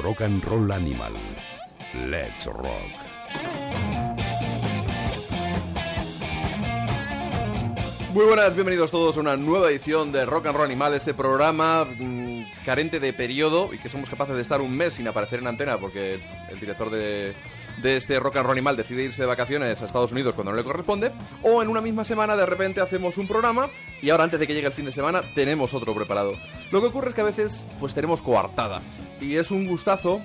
Rock and Roll Animal. Let's Rock. Muy buenas, bienvenidos todos a una nueva edición de Rock and Roll Animal, ese programa mm, carente de periodo y que somos capaces de estar un mes sin aparecer en antena porque el director de, de este Rock and Roll Animal decide irse de vacaciones a Estados Unidos cuando no le corresponde, o en una misma semana de repente hacemos un programa y ahora antes de que llegue el fin de semana tenemos otro preparado. Lo que ocurre es que a veces pues tenemos coartada y es un gustazo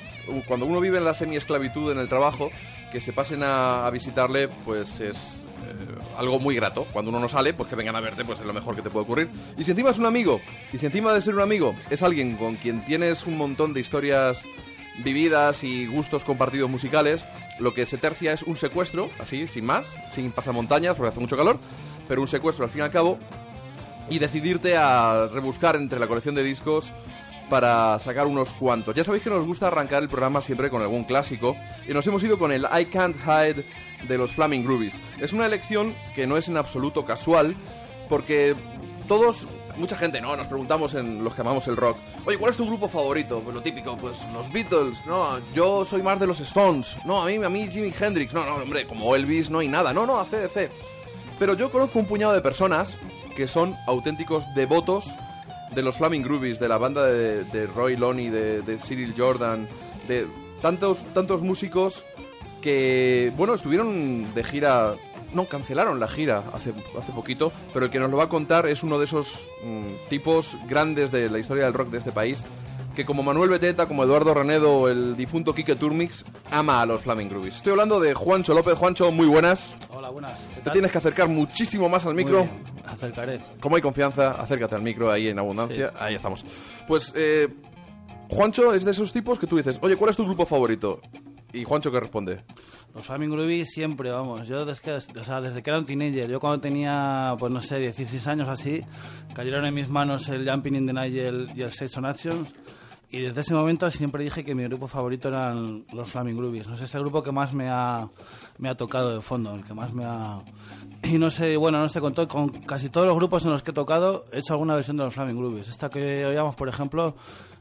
cuando uno vive en la semi-esclavitud en el trabajo que se pasen a, a visitarle pues es eh, algo muy grato. Cuando uno no sale, pues que vengan a verte, pues es lo mejor que te puede ocurrir. Y si encima es un amigo, y si encima de ser un amigo es alguien con quien tienes un montón de historias vividas y gustos compartidos musicales, lo que se tercia es un secuestro, así, sin más, sin pasamontañas, porque hace mucho calor, pero un secuestro al fin y al cabo, y decidirte a rebuscar entre la colección de discos para sacar unos cuantos. Ya sabéis que nos gusta arrancar el programa siempre con algún clásico y nos hemos ido con el I Can't Hide de los Flaming Groovies. Es una elección que no es en absoluto casual porque todos mucha gente, ¿no? Nos preguntamos en los que amamos el rock, oye, ¿cuál es tu grupo favorito? Pues lo típico, pues los Beatles, no, yo soy más de los Stones, no, a mí, a mí Jimi Hendrix, no, no, hombre, como Elvis no hay nada, no, no, ACDC. Pero yo conozco un puñado de personas que son auténticos devotos de los Flaming Groovies, de la banda de, Roy Loney, de, de Cyril Jordan, de tantos, tantos músicos que, bueno, estuvieron de gira no, cancelaron la gira hace, hace poquito, pero el que nos lo va a contar es uno de esos mm, tipos grandes de la historia del rock de este país, que como Manuel Beteta, como Eduardo Renedo o el difunto Quique Turmix, ama a los Flaming Groovies. Estoy hablando de Juancho López. Juancho, muy buenas. Hola, buenas. ¿Qué Te tienes que acercar muchísimo más al Muy micro. bien, acercaré. Como hay confianza, acércate al micro ahí en abundancia. Ahí estamos. Pues, eh, Juancho es de esos tipos que tú dices, oye, ¿cuál es tu grupo favorito? Y Juancho que responde, Los Flaming Groovy siempre, vamos. Yo desde que, o sea, desde que era un teenager, yo cuando tenía, pues no sé, 16 años así, cayeron en mis manos el Jumping in the Night y el, y el Sex on Actions. Y desde ese momento siempre dije que mi grupo favorito eran los Flaming Groovies. No sé, es el grupo que más me ha, me ha tocado de fondo, el que más me ha... Y no sé, bueno, no sé, con, to- con casi todos los grupos en los que he tocado he hecho alguna versión de los Flaming Groovies. Esta que oíamos, por ejemplo,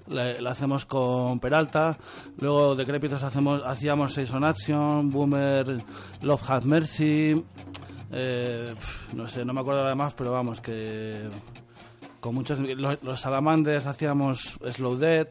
la, hacemos con Peralta. Luego de Crépitos hacemos, hacíamos Seis on Action, Boomer, Love Had Mercy. eh, no sé, no me acuerdo además, pero vamos, que con muchos los, los salamanders hacíamos Slow Dead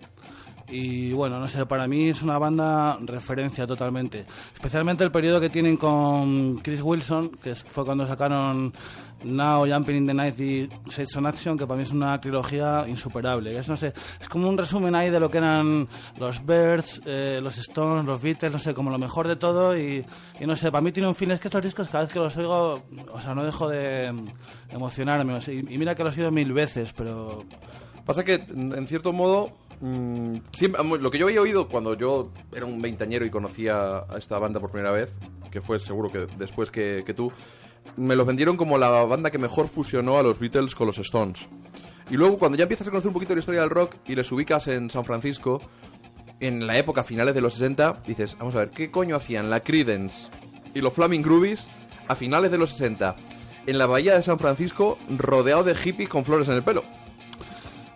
y bueno no sé para mí es una banda referencia totalmente especialmente el periodo que tienen con Chris Wilson que fue cuando sacaron Now Jumping in the Night y Sets on Action que para mí es una trilogía insuperable. Es no sé es como un resumen ahí de lo que eran los Birds eh, los Stones los Beatles no sé como lo mejor de todo y, y no sé para mí tiene un fin. Es que estos discos cada vez que los oigo o sea no dejo de emocionarme o sea, y, y mira que los he oído mil veces pero Pasa que, en cierto modo, mm, siempre, lo que yo había oído cuando yo era un veintañero y conocía a esta banda por primera vez, que fue seguro que después que, que tú, me los vendieron como la banda que mejor fusionó a los Beatles con los Stones. Y luego, cuando ya empiezas a conocer un poquito la historia del rock y les ubicas en San Francisco, en la época finales de los 60, dices, vamos a ver, ¿qué coño hacían la Creedence y los Flaming Groovies a finales de los 60 en la bahía de San Francisco rodeado de hippies con flores en el pelo?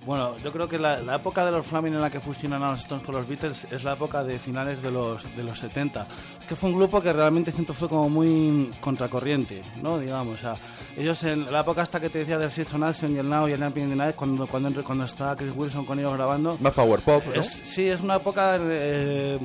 Bueno, yo creo que la, la época de los Flaming en la que fusionan a los Stones con los Beatles es la época de finales de los, de los 70. Es que fue un grupo que realmente siempre fue como muy contracorriente, ¿no? Digamos, o sea, ellos en la época hasta que te decía del Six on Action y el Now y el in the Night, cuando, cuando, cuando está Chris Wilson con ellos grabando, Más power pop, ¿no? es, sí, es una época eh,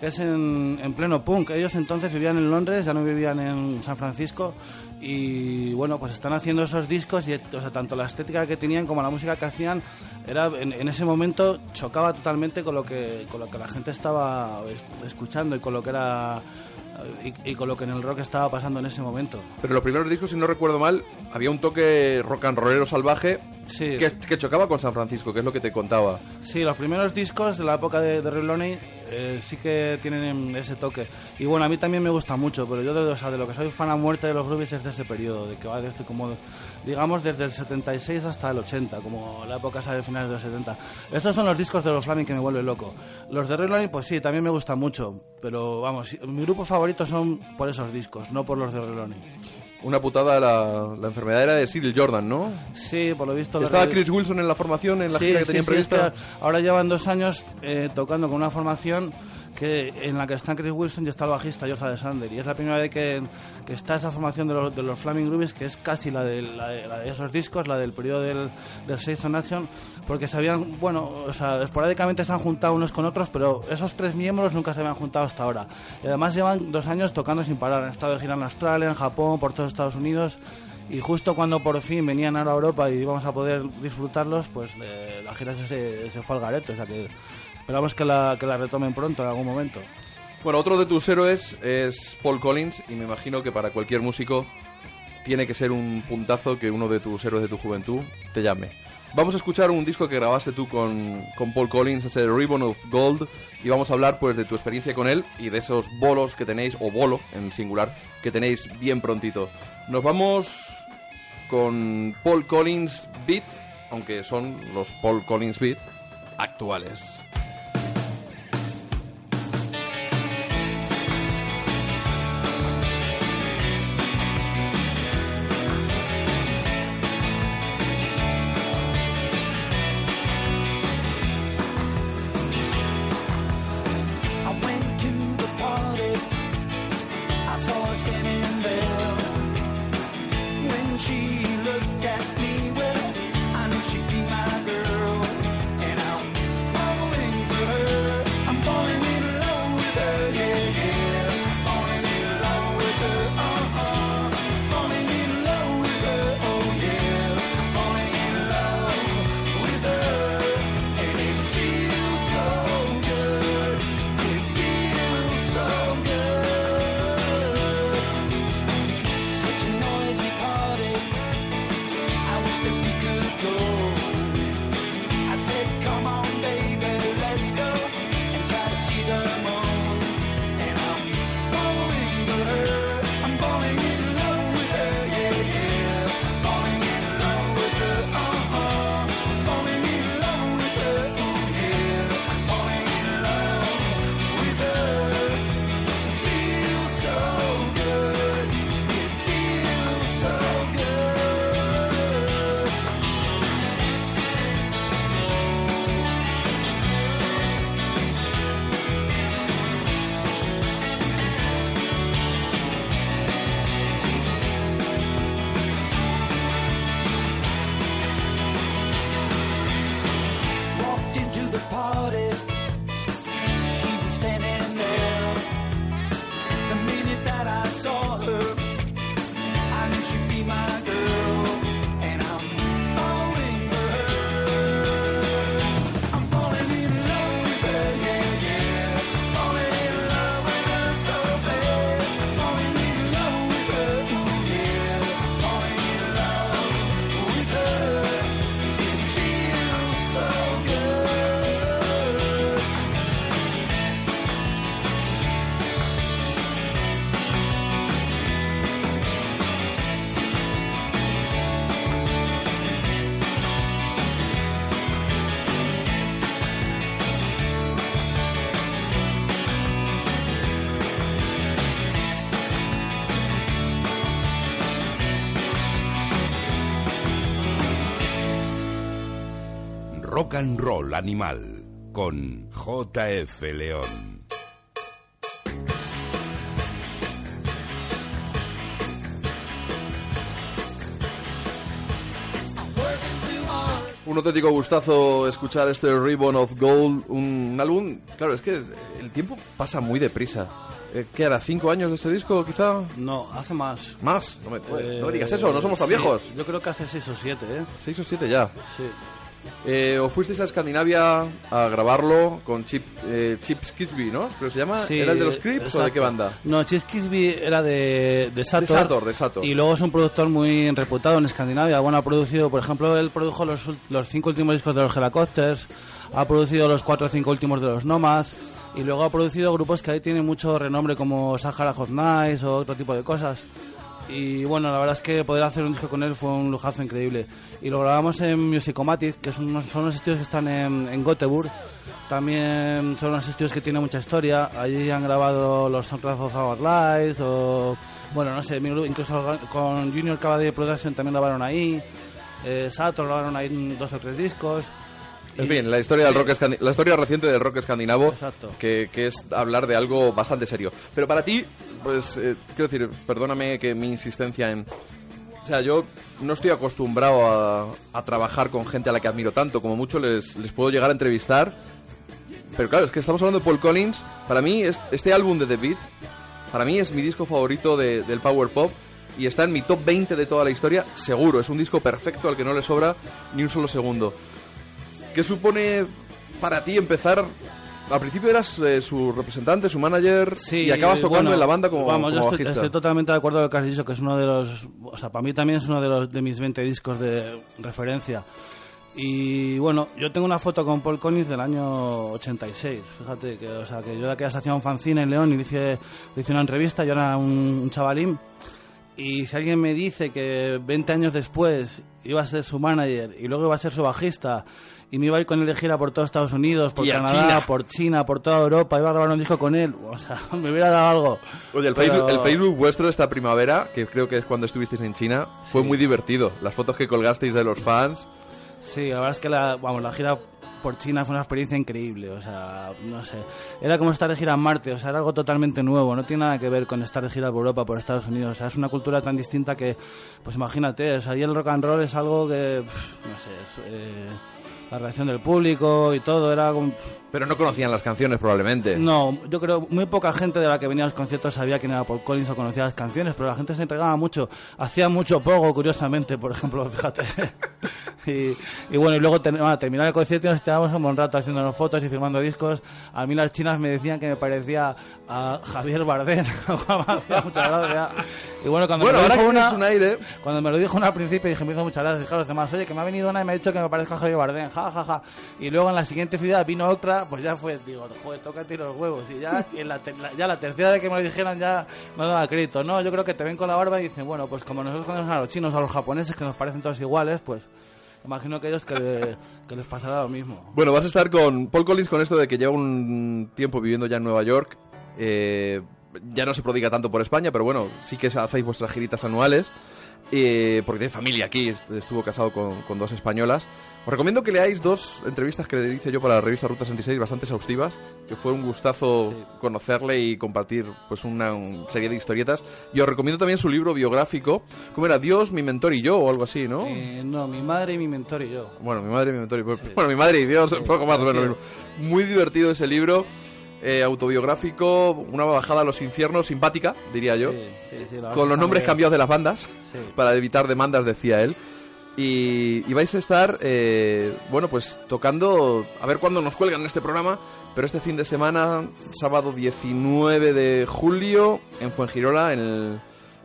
que es en, en pleno punk. Ellos entonces vivían en Londres, ya no vivían en San Francisco. Y bueno, pues están haciendo esos discos y o sea, tanto la estética que tenían como la música que hacían era en, en ese momento chocaba totalmente con lo que con lo que la gente estaba es- escuchando y con lo que era y, y con lo que en el rock estaba pasando en ese momento. Pero los primeros discos, si no recuerdo mal, había un toque rock and rollero salvaje Sí. que, que chocaba con San Francisco, que es lo que te contaba. Sí, los primeros discos de la época de, de Red Loney eh, sí que tienen ese toque. Y bueno, a mí también me gusta mucho, pero yo de, o de lo que soy fan a muerte de los Groovies es de ese periodo, de que va desde como, digamos, desde el 76 hasta el 80, como la época esa de finales de los 70. Estos son los discos de los Flaming que me vuelven loco. Los de Red Loney, pues sí, también me gustan mucho, pero vamos, mi grupo favorito son por esos discos, no por los de Red Loney. Una putada la, la enfermedad era de Cyril Jordan, ¿no? Sí, por lo visto... Estaba Chris Wilson en la formación, en la Sí, gira que sí, tenían sí, es prevista. que ahora llevan dos años eh, tocando con una formación que en la que están Chris Wilson y está el bajista Josh Alexander. Y es la primera vez que, que está esa formación de los, de los Flaming Groovies, que es casi la de, la de- la de esos discos, la del periodo del, del Six on Action, porque se habían, bueno, o sea, esporádicamente se han juntado unos con otros, pero esos tres miembros nunca se habían juntado hasta ahora. Y además llevan dos años tocando sin parar. Han estado de gira en Australia, en Japón, por todos Estados Unidos. Y justo cuando por fin venían ahora a Europa y íbamos a poder disfrutarlos, pues eh, la gira se, se fue al garete. O sea que esperamos que la, que la retomen pronto, en algún momento. Bueno, otro de tus héroes es Paul Collins, y me imagino que para cualquier músico tiene que ser un puntazo que uno de tus héroes de tu juventud te llame. Vamos a escuchar un disco que grabaste tú con, con Paul Collins, ese Ribbon of Gold, y vamos a hablar pues de tu experiencia con él y de esos bolos que tenéis, o bolo en singular, que tenéis bien prontito. Nos vamos con Paul Collins Beat, aunque son los Paul Collins Beat actuales. And Roll Animal con JF León. Un auténtico gustazo escuchar este Ribbon of Gold, un álbum... Claro, es que el tiempo pasa muy deprisa. Eh, ¿Qué era? ¿Cinco años de este disco, quizá? No, hace más. ¿Más? No me, Eh, no me digas eso, no somos tan sí, viejos. Yo creo que hace 6 o 7, ¿eh? Seis o siete ya. Sí. Eh, ¿O fuisteis a Escandinavia a grabarlo con Chip, eh, Chip Skisby, ¿no? ¿Creo que se llama? Sí, ¿Era el de los Crips o de qué banda? No, Chis Kisby era de, de Sator. Sator, de Sator. Y luego es un productor muy reputado en Escandinavia. Bueno, ha producido, por ejemplo, él produjo los, los cinco últimos discos de los Helicopters, ha producido los cuatro o cinco últimos de los Nomads, y luego ha producido grupos que ahí tienen mucho renombre como Sahara Hot Nights o otro tipo de cosas. Y bueno, la verdad es que poder hacer un disco con él fue un lujazo increíble. Y lo grabamos en Musicomatic, que son unos, son unos estudios que están en, en Göteborg. También son unos estudios que tienen mucha historia. Allí han grabado los Soundtracks of Our Lives o... Bueno, no sé, incluso con Junior Cavalier Production también grabaron ahí. Eh, Saturn grabaron ahí dos o tres discos. En fin, la historia, del rock la historia reciente del rock escandinavo, que, que es hablar de algo bastante serio. Pero para ti, pues, eh, quiero decir, perdóname que mi insistencia en... O sea, yo no estoy acostumbrado a, a trabajar con gente a la que admiro tanto, como mucho les, les puedo llegar a entrevistar. Pero claro, es que estamos hablando de Paul Collins. Para mí, es- este álbum de The Beat, para mí es mi disco favorito de- del Power Pop. Y está en mi top 20 de toda la historia, seguro. Es un disco perfecto al que no le sobra ni un solo segundo. ¿Qué supone para ti empezar? Al principio eras eh, su representante, su manager, Sí, y acabas tocando bueno, en la banda como, Vamos, yo estoy, totalmente de acuerdo con lo que has dicho, que es uno de los... O sea, para mí también es uno de, los, de mis 20 discos de referencia. Y bueno, yo tengo una foto con Paul Collins del año 86. Fíjate que, o sea, que yo de aquellas hacía un fanzine en León y le hice, le hice una entrevista, yo era un, un chavalín. Y si alguien me dice que 20 años después iba a ser su manager y luego iba a ser su bajista y me iba a ir con él de gira por todo Estados Unidos, por Y a Canadá, China. por China, por toda Europa, iba a grabar un disco con él, o sea, me hubiera dado algo. Oye, el, Pero- Facebook, el Facebook vuestro de esta primavera, que creo que es cuando estuvisteis en China, fue muy divertido. Las fotos que colgasteis de los fans. Sí, la verdad es que la, vamos, la gira por China fue una experiencia increíble, o sea, no sé, era como estar de gira en Marte, o sea, era algo totalmente nuevo, no tiene nada que ver con estar de gira por Europa, por Estados Unidos, o sea, es una cultura tan distinta que, pues imagínate, o sea, ahí el rock and roll es algo que, pf, no sé, es, eh, la reacción del público y todo, era como, Pero no conocían las canciones probablemente. no, yo creo muy poca gente de la que venía a los conciertos sabía quién era Paul Collins o conocía las canciones, pero la gente se entregaba mucho. Hacía mucho pogo, curiosamente, por ejemplo, fíjate. y, y bueno, y luego ten- bueno, terminar el concierto y nos quedábamos un buen rato haciéndonos fotos y firmando discos. A mí las chinas me decían que me parecía a Javier Bardem, lo cual me hacía mucha gracia. Y bueno, cuando Bueno, me lo dijo una, un aire... cuando me lo dijo una al principio dije, me hizo muchas gracias, dije a los demás, oye, que me ha venido una y me ha dicho que me parezco a Javier Bardem, ja, ja, ja. Y luego en la siguiente ciudad vino otra, pues ya fue, digo, joder, tócate los huevos. Y ya, en la, la- ya la tercera vez que me lo dijeron ya no daba crédito. No, yo creo que te ven con la barba y dicen, bueno, pues como nosotros conocemos a los chinos a los japoneses que nos parecen todos iguales, pues imagino que ellos que, que les pasará lo mismo. Bueno, vas a estar con Paul Collins con esto de que lleva un tiempo viviendo ya en Nueva York. Eh, ya no se prodiga tanto por España, pero bueno, sí que hacéis vuestras giritas anuales. Eh, porque tiene familia aquí, est- estuvo casado con, con dos españolas. Os recomiendo que leáis dos entrevistas que le hice yo para la revista Ruta 66, bastante exhaustivas, que fue un gustazo conocerle y compartir pues una un- serie de historietas. Y os recomiendo también su libro biográfico, ¿cómo era? Dios, mi mentor y yo, o algo así, ¿no? Eh, no, mi madre y mi mentor y yo. Bueno, mi madre y mi mentor. y- Bueno, mi madre y Dios, un poco más o menos lo mismo. Muy divertido ese libro, eh, autobiográfico, una bajada a los infiernos, simpática, diría yo. Sí, sí, sí, la verdad con los nombres cambiados de las bandas, para evitar demandas, decía él. Y, y vais a estar, eh, bueno, pues tocando, a ver cuándo nos cuelgan este programa, pero este fin de semana, sábado 19 de julio, en Fuengirola, en, el-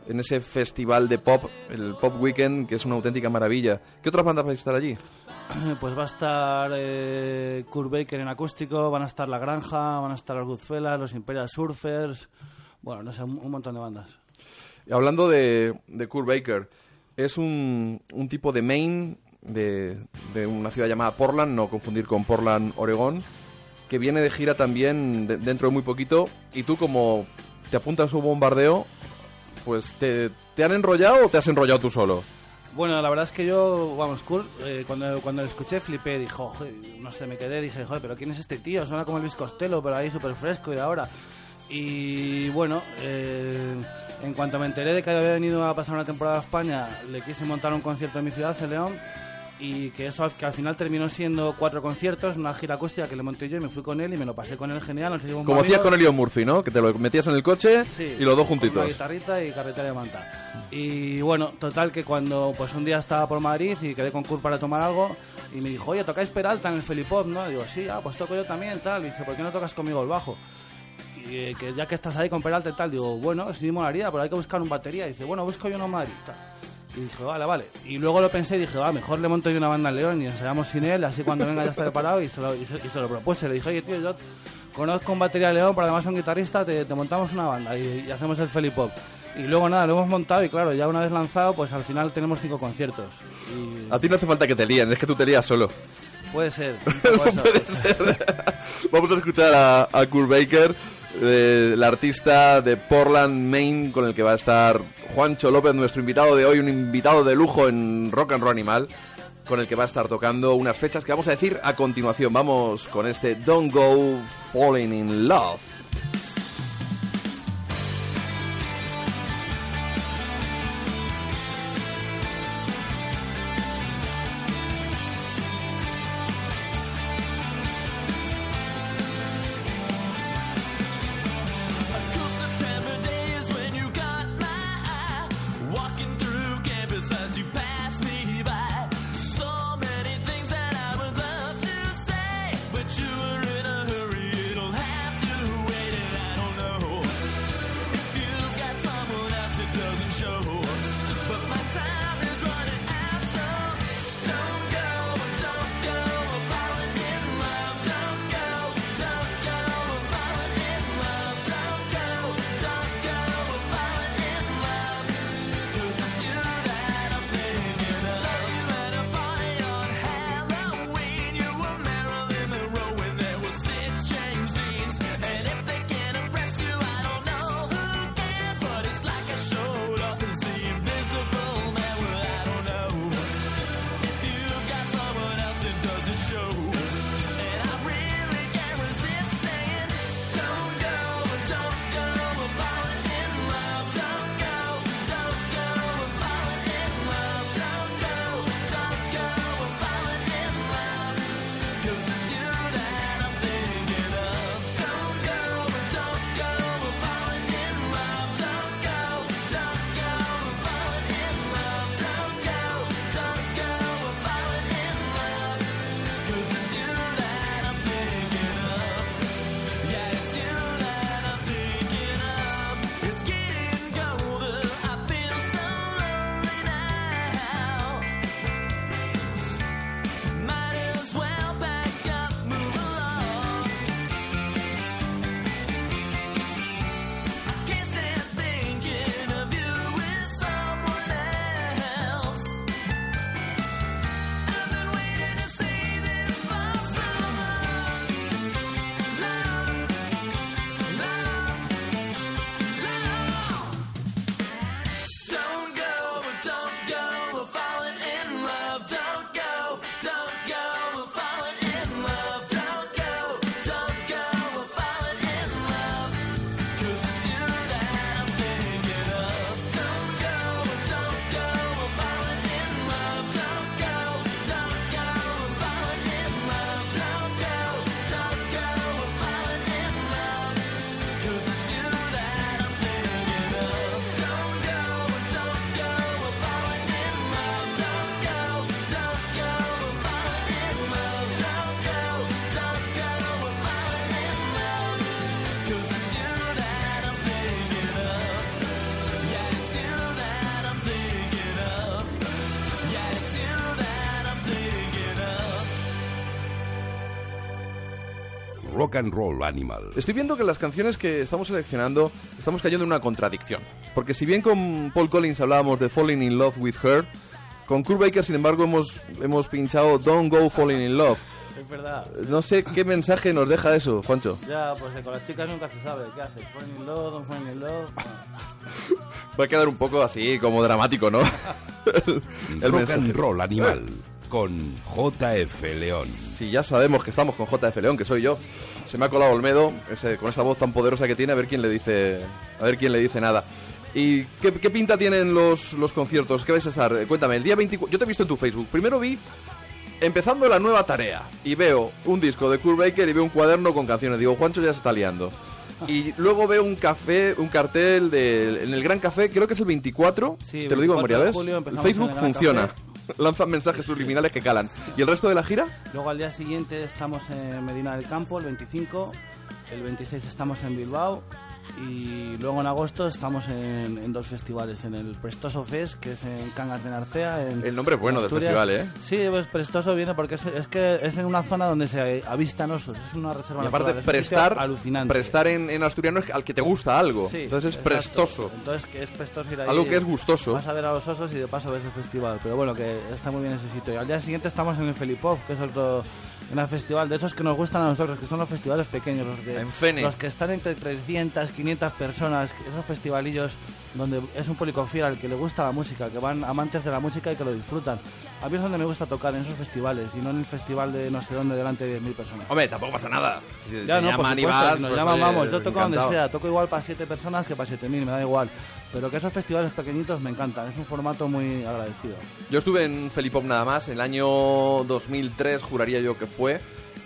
en ese festival de pop, el Pop Weekend, que es una auténtica maravilla. ¿Qué otras bandas vais a estar allí? Pues va a estar eh, Kurt Baker en acústico, van a estar La Granja, van a estar los Goodfellas, los Imperial Surfers, bueno, no sé, un, montón de bandas. Y Hablando de, de Kurt Baker, es un, un tipo de Maine, de, de una ciudad llamada Portland, no confundir con Portland, Oregón, que viene de gira también de- dentro de muy poquito. Y tú, como te apuntas a un bombardeo, pues te, ¿te han enrollado o te has enrollado tú solo? Bueno, la verdad es que yo, vamos, cool, eh, cuando, cuando lo escuché flipé, dijo, no sé, me quedé, dije, joder, pero ¿quién es este tío? Suena como Luis Costello, pero ahí súper fresco y de ahora. Y bueno, eh, en cuanto me enteré de que había venido a pasar una temporada a España, le quise montar un concierto en mi ciudad, en y que eso que al final terminó siendo cuatro conciertos, una gira acústica que le monté yo y me fui con él y me lo pasé con él genial. nos Como hacías con Elio Murphy, ¿no? Que te lo metías en el coche Sí, y los dos con Una juntitos. guitarrita y carretera de manta. Y bueno, total que cuando pues un día estaba por Madrid y quedé con Kurt para tomar algo y me dijo, oye, ¿tocáis Peralta en el Felipop, no? Y digo, sí, ah, pues toco yo también, tal. Y dice, ¿por qué no tocas conmigo el bajo? Y eh, que ya que estás ahí con Peralta y tal, digo, bueno, sí molaría, pero hay que buscar un batería. Y dice, bueno, busco yo uno en Madrid, tal. Y dije, vale, vale. Y luego lo pensé y dije, va, mejor le monto yo una banda en León y ensayamos sin él, así cuando venga ya está preparado y se lo, y se, y se lo propuse. Le dije, oye, tío, yo conozco un batería de León, pero además un guitarrista, te, te montamos una banda y, y hacemos el Felipop. Y luego nada, lo hemos montado y claro, ya una vez lanzado, pues al final tenemos cinco conciertos. Y A ti no hace falta que te líen, es que tú te lías solo. puede ser. Puede ser. Vamos a escuchar a, a Kurt Baker, el artista de Portland, Maine, con el que va a estar Juancho López, nuestro invitado de hoy, un invitado de lujo en Rock and Roll Animal, con el que va a estar tocando unas fechas que vamos a decir a continuación. Vamos con este Don't Go Falling in Love. Rock and Roll Animal. Estoy viendo que las canciones que estamos seleccionando estamos cayendo en una contradicción. Porque si bien con Paul Collins hablábamos de Falling in Love with Her, con Kurt Baker, sin embargo, hemos, hemos pinchado Don't Go Falling in Love. Es verdad. No sé qué mensaje nos deja eso, Juancho. Ya, pues con las chicas nunca se sabe. ¿Qué haces? Falling in love, don't fall in love. Va a quedar un poco así, como dramático, ¿no? el, el Rock mensaje. and Roll Animal con JF León. Sí, ya sabemos que estamos con JF León, que soy yo. Se me ha colado Olmedo, ese, con esa voz tan poderosa que tiene, a ver quién le dice, a ver quién le dice nada. ¿Y qué, qué pinta tienen los, los conciertos? ¿Qué vais a estar? Eh, Cuéntame, el día 24... Yo te he visto en tu Facebook. Primero vi, empezando la nueva tarea, y veo un disco de Kurt Baker y veo un cuaderno con canciones. Digo, Juancho ya se está liando. Y luego veo un café, un cartel de, en el Gran Café, creo que es el 24. Sí, te lo digo 24 memoria, ¿ves? El Facebook en funciona. Café. Lanzan mensajes subliminales que calan. ¿Y el resto de la gira? Luego al día siguiente estamos en Medina del Campo, el 25. El 26 estamos en Bilbao. Y luego en agosto estamos en, en dos festivales. En el Prestoso Fest, que es en Cangas de Narcea. En, El nombre es bueno en del festival, ¿eh? Sí, pues Prestoso viene porque es, es que es en una zona donde se avistan osos. Es una reserva Y aparte, natural, es prestar, alucinante. prestar en, en asturiano es al que te gusta algo. Sí, Entonces es exacto. prestoso. Entonces es prestoso ir ahí. Algo que es gustoso. Vas a ver a los osos y de paso ves el festival. Pero bueno, que está muy bien ese sitio. Y al día siguiente estamos en el Felipov, que es otro un festival de esos que nos gustan a nosotros, que son los festivales pequeños, los, de, En los que están entre 300, 500 personas, esos festivalillos donde es un público fiel al que le gusta la música, que van amantes de la música y que lo disfrutan. A mí es donde me gusta tocar, en esos festivales, y no en el festival de no sé dónde delante de 10.000 personas. Hombre, tampoco pasa nada. Si Ya, te no, por llaman y supuesto, vas, si nos pues, llaman, vamos, yo toco donde sea, toco igual para 7 personas que para 7.000, me da igual. Pero que esos festivales pequeñitos me encantan, es un formato muy agradecido. Yo estuve en Felipop nada más, en el año 2003 juraría yo que fue.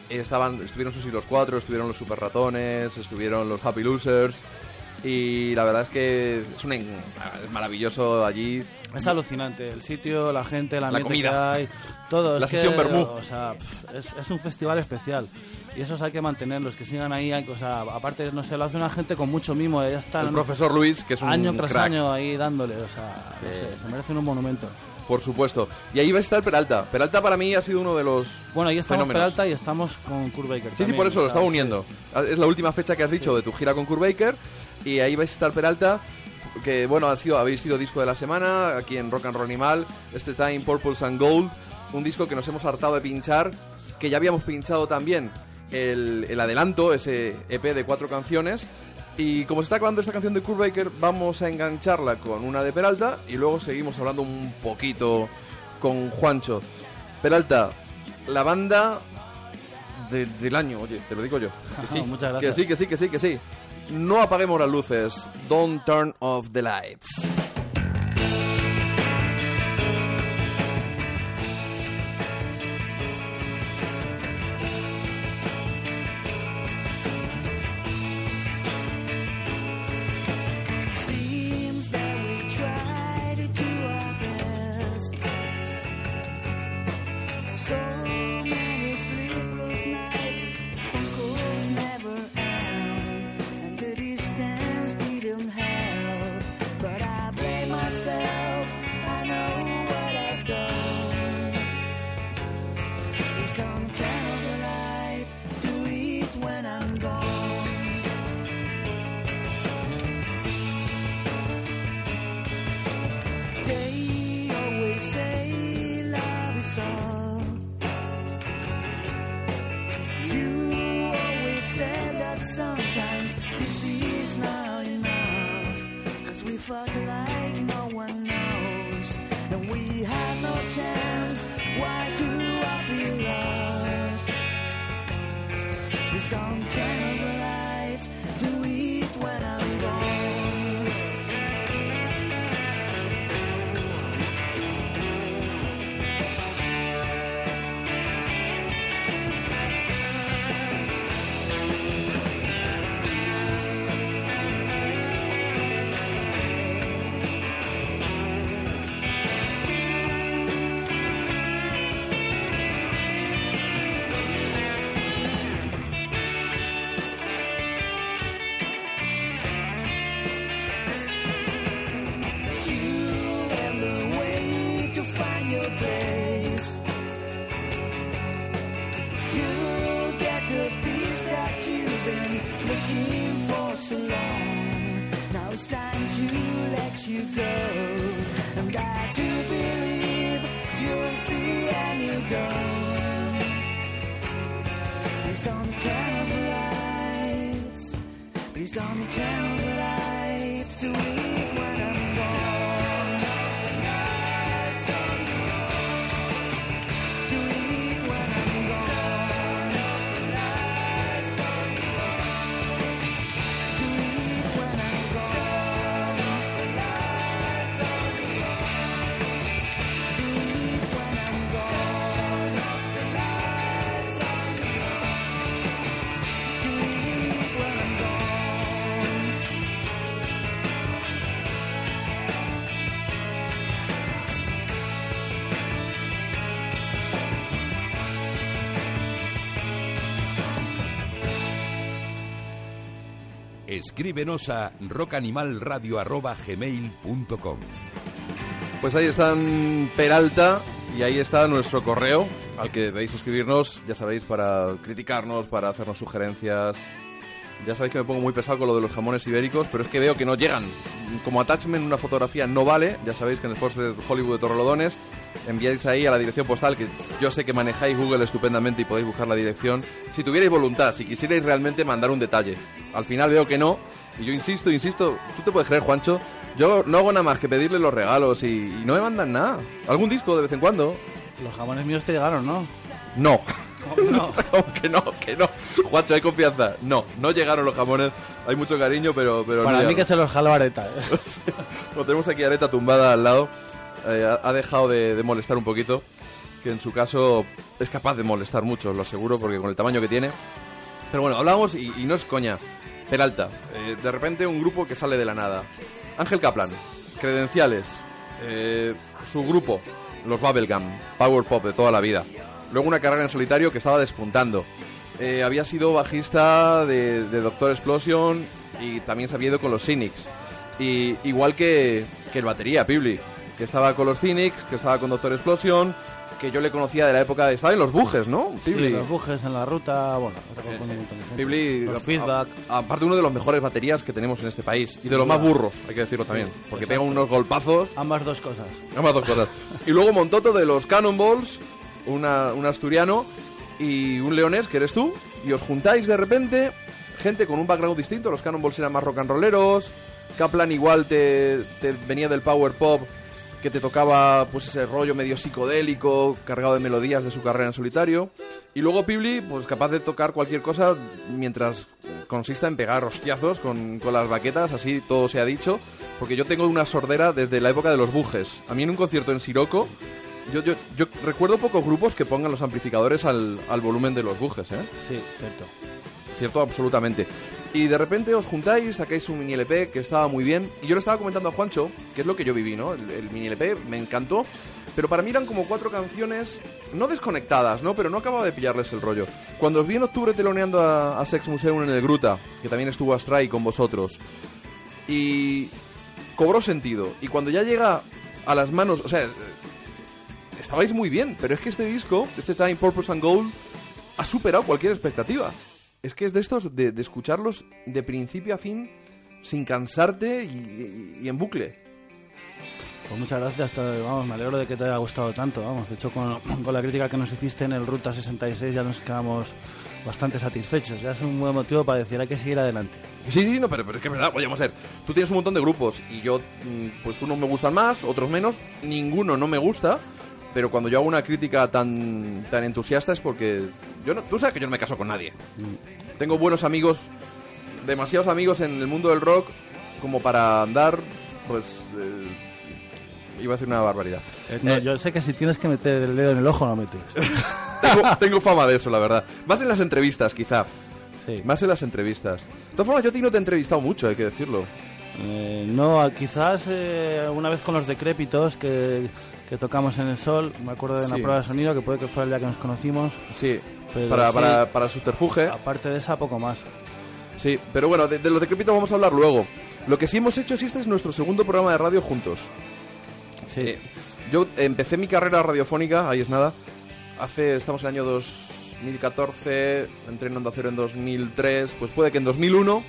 Estaban, estuvieron sus los cuatro, estuvieron los Super Ratones, estuvieron los Happy Losers. Y la verdad es que es, un, en- es maravilloso allí. Es alucinante, el sitio, la gente, el La ambiente que comida. hay, todo. La es sesión que. O sea, es, es un festival especial. Y esos hay que mantenerlos, que sigan ahí. O sea, aparte, no sé, lo hace una gente con mucho mimo. Ya están El profesor Luis, que es un año tras crack, año ahí dándole. O sea, no sé, se merecen un monumento. por supuesto. Y ahí va a estar Peralta. Peralta para mí ha sido uno de los Bueno, ahí estamos fenómenos. Peralta y estamos con Kurt Baker. Sí, sí, también, por eso o lo estaba sí. uniendo. Es la última fecha que has dicho de tu gira con Kurt Baker. Y ahí vais a estar Peralta, que bueno, ha sido, habéis sido disco de la semana aquí en Rock and Roll Animal. Este Time Purples and Gold, un disco que nos hemos hartado de pinchar, que ya habíamos pinchado también el, el adelanto, ese EP de cuatro canciones. Y como se está acabando esta canción de Kurt Baker, vamos a engancharla con una de Peralta y luego seguimos hablando un poquito con Juancho. Peralta, la banda de- del año, oye, te lo digo yo. Que sí, Muchas que gracias. sí, que sí, que sí, que sí. No apaguemos las luces. Don't turn off the lights. Escríbenos a rockanimalradio.gmail.com Pues ahí están Peralta y ahí está nuestro correo al que debéis escribirnos, ya sabéis, para criticarnos, para hacernos sugerencias. Ya sabéis que me pongo muy pesado con lo de los jamones ibéricos, pero es que veo que no llegan. Como attachment una fotografía no vale, ya sabéis que en el post de Hollywood de Torrelodones enviáis ahí a la dirección postal, que yo sé que manejáis Google estupendamente y podéis buscar la dirección. Si tuvierais voluntad, si quisierais realmente mandar un detalle. Al final veo que no, y yo insisto, insisto, tú te puedes creer, Juancho, yo no hago nada más que pedirle los regalos y, y no me mandan nada. Algún disco de vez en cuando. Los jamones míos te llegaron, ¿no? No. No. que no, que no. Juancho, hay confianza. No, no llegaron los jamones. Hay mucho cariño, pero, pero Para no mí que se los jalo Areta. ¿eh? Lo tenemos aquí Areta tumbada al lado. Eh, ha, dejado de, de molestar un poquito. Que en su caso es capaz de molestar mucho, lo aseguro, porque con el tamaño que tiene. Pero bueno, hablamos y, y no es coña. Peralta, eh, de repente un grupo que sale de la nada. Ángel Kaplan, credenciales, eh, su grupo, los Bubblegum, Power Pop de toda la vida. Luego una carrera en solitario que estaba despuntando. Eh, había sido bajista de, de Doctor Explosion y también se había ido con los Cynics. Y, igual que, que el batería, Pibli, que estaba con los Cynics, que estaba con Doctor Explosion, que yo le conocía de la época de... Estaba en los bujes, ¿no? Sí, Pibli. los bujes en la ruta, bueno, de gente. Pibli, los feedback. aparte uno de los mejores baterías que tenemos en este país y de los más burros, hay que decirlo también, porque pega unos golpazos, Ambas dos cosas. ambas dos cosas. Y luego Montoto de los Cannonballs, un asturiano y un leonés que eres tú, y os juntáis de repente, gente con un background distinto, los Cannonballs eran más rock and rolleros, Kaplan igual te, venía del power pop que te tocaba pues ese rollo medio psicodélico, cargado de melodías de su carrera en solitario. Y luego Pibli, pues capaz de tocar cualquier cosa mientras consista en pegar hostiazos con, con las baquetas, así todo se ha dicho. Porque yo tengo una sordera desde la época de los bujes. A mí en un concierto en Siroco, yo, yo, yo recuerdo pocos grupos que pongan los amplificadores al, al volumen de los bujes, ¿eh? Sí, cierto. Cierto, absolutamente. Y de repente os juntáis, sacáis un mini LP que estaba muy bien. Y yo le estaba comentando a Juancho, que es lo que yo viví, ¿no? El, el mini LP me encantó. Pero para mí eran como cuatro canciones, no desconectadas, ¿no? Pero no acababa de pillarles el rollo. Cuando os vi en octubre teloneando a, a Sex Museum en el Gruta, que también estuvo Astray con vosotros, y cobró sentido. Y cuando ya llega a las manos, o sea, estabais muy bien, pero es que este disco, este Time Purpose and Gold, ha superado cualquier expectativa. Es que es de estos, de, de escucharlos de principio a fin, sin cansarte y, y- y en bucle. Pues muchas gracias, te- vamos, me alegro de que te haya gustado tanto, vamos. De hecho, con, con la crítica que nos hiciste en el Ruta 66 ya nos quedamos bastante satisfechos. Ya es un buen motivo para decir hay que seguir adelante. Sí, sí, no, pero, pero es que es verdad, oye, vamos a ver, tú tienes un montón de grupos y yo, mm, pues unos me gustan más, otros menos, ninguno no me gusta, pero cuando yo hago una crítica tan, tan entusiasta es porque yo no, tú sabes que yo no me caso con nadie. Tengo buenos amigos, demasiados amigos en el mundo del rock como para andar, pues, eh, iba a decir una barbaridad. No, Eh, yo sé que si tienes que meter el dedo en el ojo, no metes. tengo, tengo fama de eso, la verdad. Más en las entrevistas, quizá. Sí. Más en las entrevistas. De todas formas, yo a ti no te he entrevistado mucho, hay que decirlo. Eh, no, quizás eh, una vez con los decrépitos que, que tocamos en el sol, me acuerdo de una Sí. prueba de sonido que puede que fuera el día que nos conocimos. Sí, Pero para, sí. Para, para subterfuge. Aparte de esa, poco más. Sí, pero bueno, de, de los decrépitos vamos a hablar luego. Lo que sí hemos hecho es este es nuestro segundo programa de radio juntos. Sí. Eh, yo empecé mi carrera radiofónica, ahí es nada, hace, estamos en el año 2014, entré en Onda Cero en 2003, pues puede que en 2001,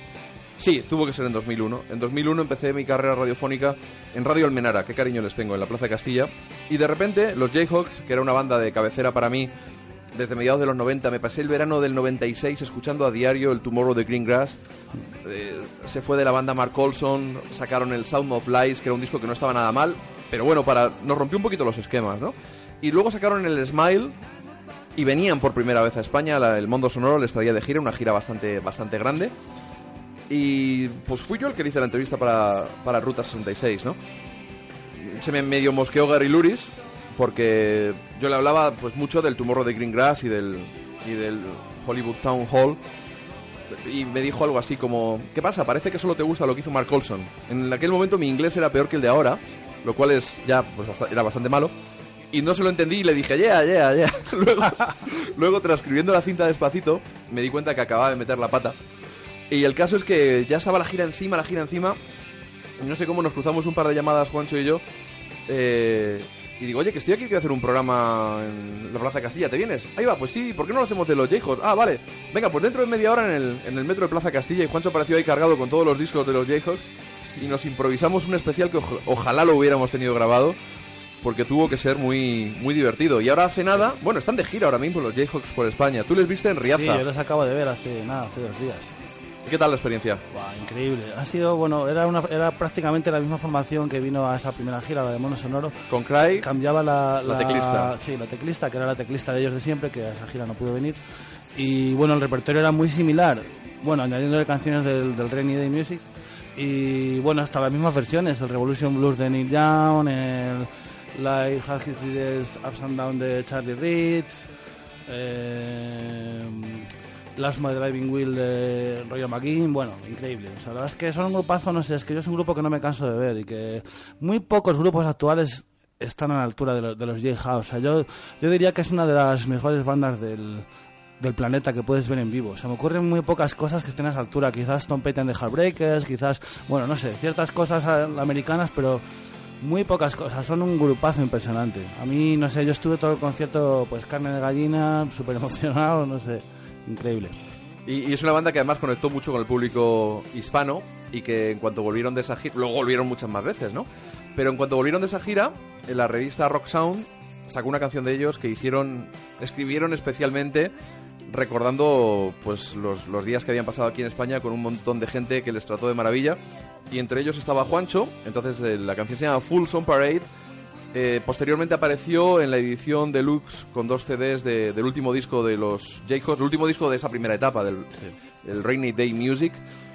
sí, tuvo que ser en 2001. En 2001 empecé mi carrera radiofónica en Radio Almenara, qué cariño les tengo, en la Plaza de Castilla. Y de repente, los Jayhawks, que era una banda de cabecera para mí, desde mediados de los 90, me pasé el verano del 96 escuchando a diario el Tomorrow de Green Grass. Eh, se fue de la banda Mark Olson, sacaron el Sound of Lies, que era un disco que no estaba nada mal, pero bueno, para nos rompió un poquito los esquemas, ¿no? Y luego sacaron el Smile y venían por primera vez a España, el Mundo Sonoro les traía de gira, una gira bastante, bastante grande. Y pues fui yo el que hice la entrevista para, para Ruta 66, ¿no? Se me medio mosqueó Gary Luris, porque yo le hablaba pues mucho del Tomorrow de Green Grass y del, y del Hollywood Town Hall. Y me dijo algo así como, ¿qué pasa? Parece que solo te gusta lo que hizo Mark Olson. En aquel momento mi inglés era peor que el de ahora, lo cual es ya pues era bastante malo. Y no se lo entendí y le dije, yeah, yeah, yeah. luego, luego, transcribiendo la cinta despacito, me di cuenta que acababa de meter la pata. Y el caso es que ya estaba la gira encima, la gira encima. No sé cómo nos cruzamos un par de llamadas, Juancho y yo. eh, y digo, oye, que estoy aquí, quiero hacer un programa en la Plaza Castilla, ¿te vienes? Ahí va, pues sí, ¿por qué no lo hacemos de los Jayhawks? Ah, vale. Venga, pues dentro de media hora en el, en el metro de Plaza Castilla y Juancho apareció ahí cargado con todos los discos de los Jayhawks y nos improvisamos un especial que oja- ojalá lo hubiéramos tenido grabado porque tuvo que ser muy, muy divertido. Y ahora hace nada, bueno, están de gira ahora mismo los Jayhawks por España. Tú les viste en Riaza. Sí, yo los acabo de ver hace nada, hace dos días. ¿Y qué tal la experiencia? Buah, increíble. Ha sido, bueno, era, una, era prácticamente la misma formación que vino a esa primera gira, la de Mono Sonoro. Con Cry, Cambiaba la, La teclista. Sí, la teclista, que era la teclista de ellos de siempre, que a esa gira no pudo venir. Y bueno, el repertorio era muy similar. Bueno, añadiéndole canciones del, del Rainy Day Music. Y bueno, hasta las mismas versiones: el Revolution Blues de Neil Young, el Life Has Its Leaders Ups and Down de Charlie Reed. Eh, Last My Driving Wheel de Roger McGinn, bueno, increíble. O sea, la verdad es que son un grupazo, no sé, es que yo soy un grupo que no me canso de ver y que muy pocos grupos actuales están a la altura de, lo- de los J-House. O sea, yo, yo diría que es una de las mejores bandas del, del planeta que puedes ver en vivo. O sea, me ocurren muy pocas cosas que estén a esa altura. Quizás Tom and the Heartbreakers, quizás, bueno, no sé, ciertas cosas eh, americanas, pero muy pocas cosas. Son un grupazo impresionante. A mí, no sé, yo estuve todo el concierto, pues carne de gallina, súper emocionado, no sé, increíble. Y, es una banda que además conectó mucho con el público hispano y que en cuanto volvieron de esa gira, luego volvieron muchas más veces, ¿no? Pero en cuanto volvieron de esa gira, en la revista Rock Sound sacó una canción de ellos que hicieron, escribieron especialmente recordando pues los, los días que habían pasado aquí en España con un montón de gente que les trató de maravilla y entre ellos estaba Juancho, entonces eh, la canción se llama Full Son Parade eh, posteriormente apareció en la edición deluxe con dos CDs de- del último disco de los Jayhawks, el último disco de esa primera etapa del, del Rainy Day Music.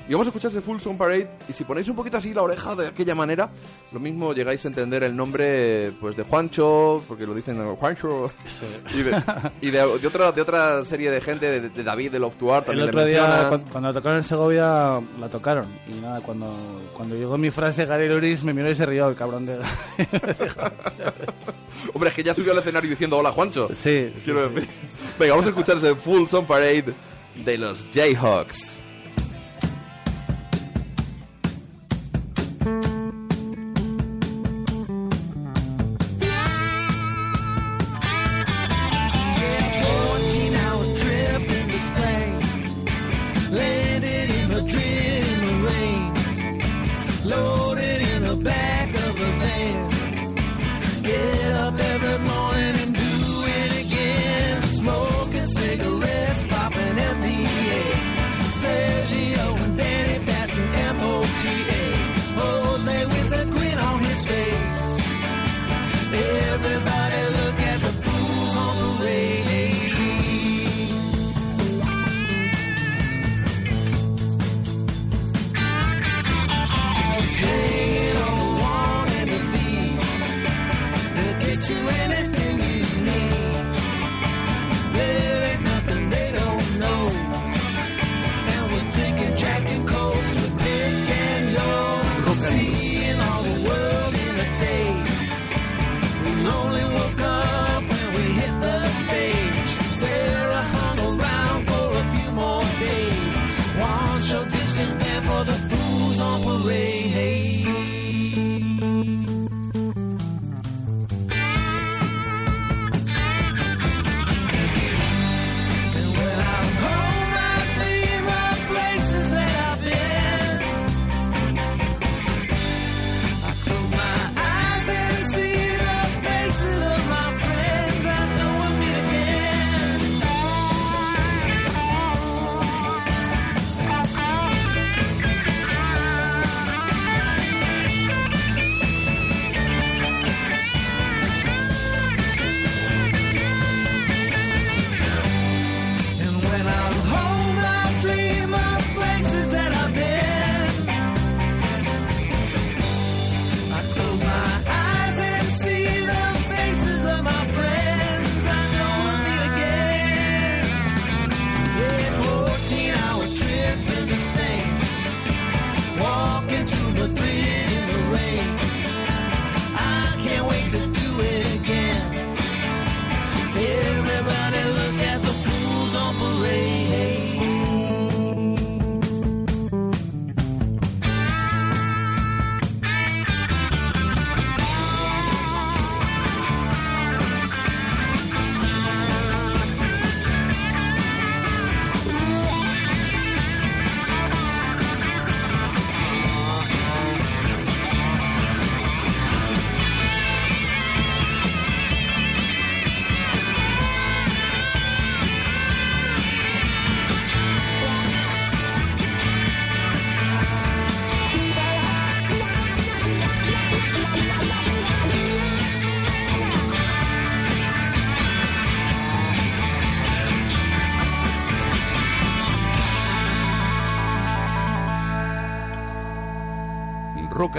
Y vamos a escuchar ese Full Sound Parade. Y si ponéis un poquito así la oreja de aquella manera, lo mismo llegáis a entender el nombre pues de Juancho, porque lo dicen Juancho, y, de, y de, de otra, de otra serie de gente, de, de David de Love to Art. El también otro le día, cuando, cuando tocaron en Segovia, la tocaron. Y nada, cuando, cuando llegó mi frase, Gary Luris me miró y se rió, el cabrón de... Hombre, es que ya subió al escenario diciendo hola Juancho. sí, Quiero decir. Venga, vamos a escuchar ese Full Sound Parade de los Jayhawks.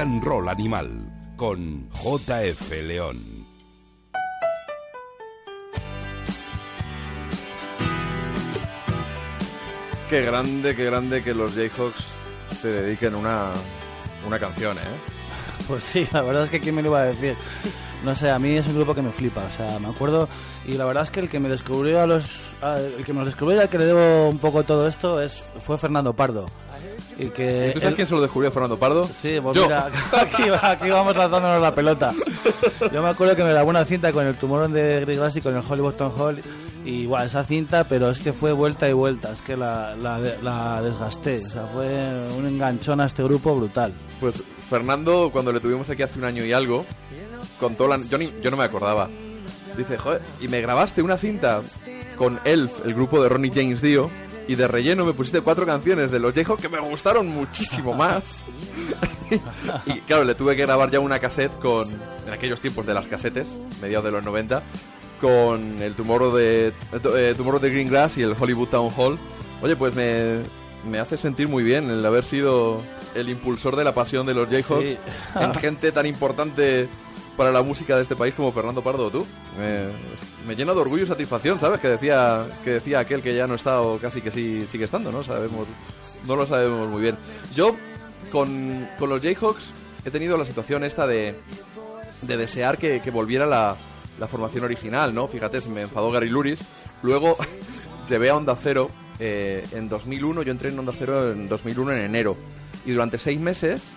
And Roll Animal con JF León. Qué grande, qué grande que los Jayhawks te dediquen una, una canción, ¿eh? Pues sí, la verdad es que quién me lo iba a decir. No sé, a mí es un grupo que me flipa, o sea, me acuerdo y la verdad es que el que me descubrió a los a- el que me los descubrió y al que le debo un poco todo esto es fue Fernando Pardo. Y que ¿Y ¿Tú sabes él- quién se lo descubrió Fernando Pardo? Sí, pues Yo. mira, aquí, aquí vamos lanzándonos la pelota. Yo me acuerdo que me grabó una cinta con el tumorón de Greg Glass y con el Hollywood Town Hall. Y igual, esa cinta, pero es que fue vuelta y vuelta. Es que la, la, la desgasté. O sea, fue un enganchón a este grupo brutal. Pues Fernando, cuando le tuvimos aquí hace un año y algo, contó la... Yo, ni- yo no me acordaba. Dice, joder, y me grabaste una cinta con Elf, el grupo de Ronnie James Dio, y de relleno me pusiste cuatro canciones de los Jayhawks que me gustaron muchísimo más. y claro, le tuve que grabar ya una cassette con... En aquellos tiempos de las casetes, mediados de los 90, con el Tomorrow de, eh, Tomorrow de Green Grass y el Hollywood Town Hall. Oye, pues me, me hace sentir muy bien el haber sido el impulsor de la pasión de los Jayhawks Sí. en gente tan importante para la música de este país como Fernando Pardo, tú. Me, me llena de orgullo y satisfacción, ¿sabes? Que decía, que decía aquel que ya no está o casi que sí sigue estando, ¿no? Sabemos, no lo sabemos muy bien. Yo, con, con los Jayhawks, he tenido la situación esta de, de desear que, que volviera la, la formación original, ¿no? Fíjate, se me enfadó Gary Luris. Luego llevé a Onda Cero eh, en 2001, yo entré en Onda Cero en 2001 en enero. Y durante seis meses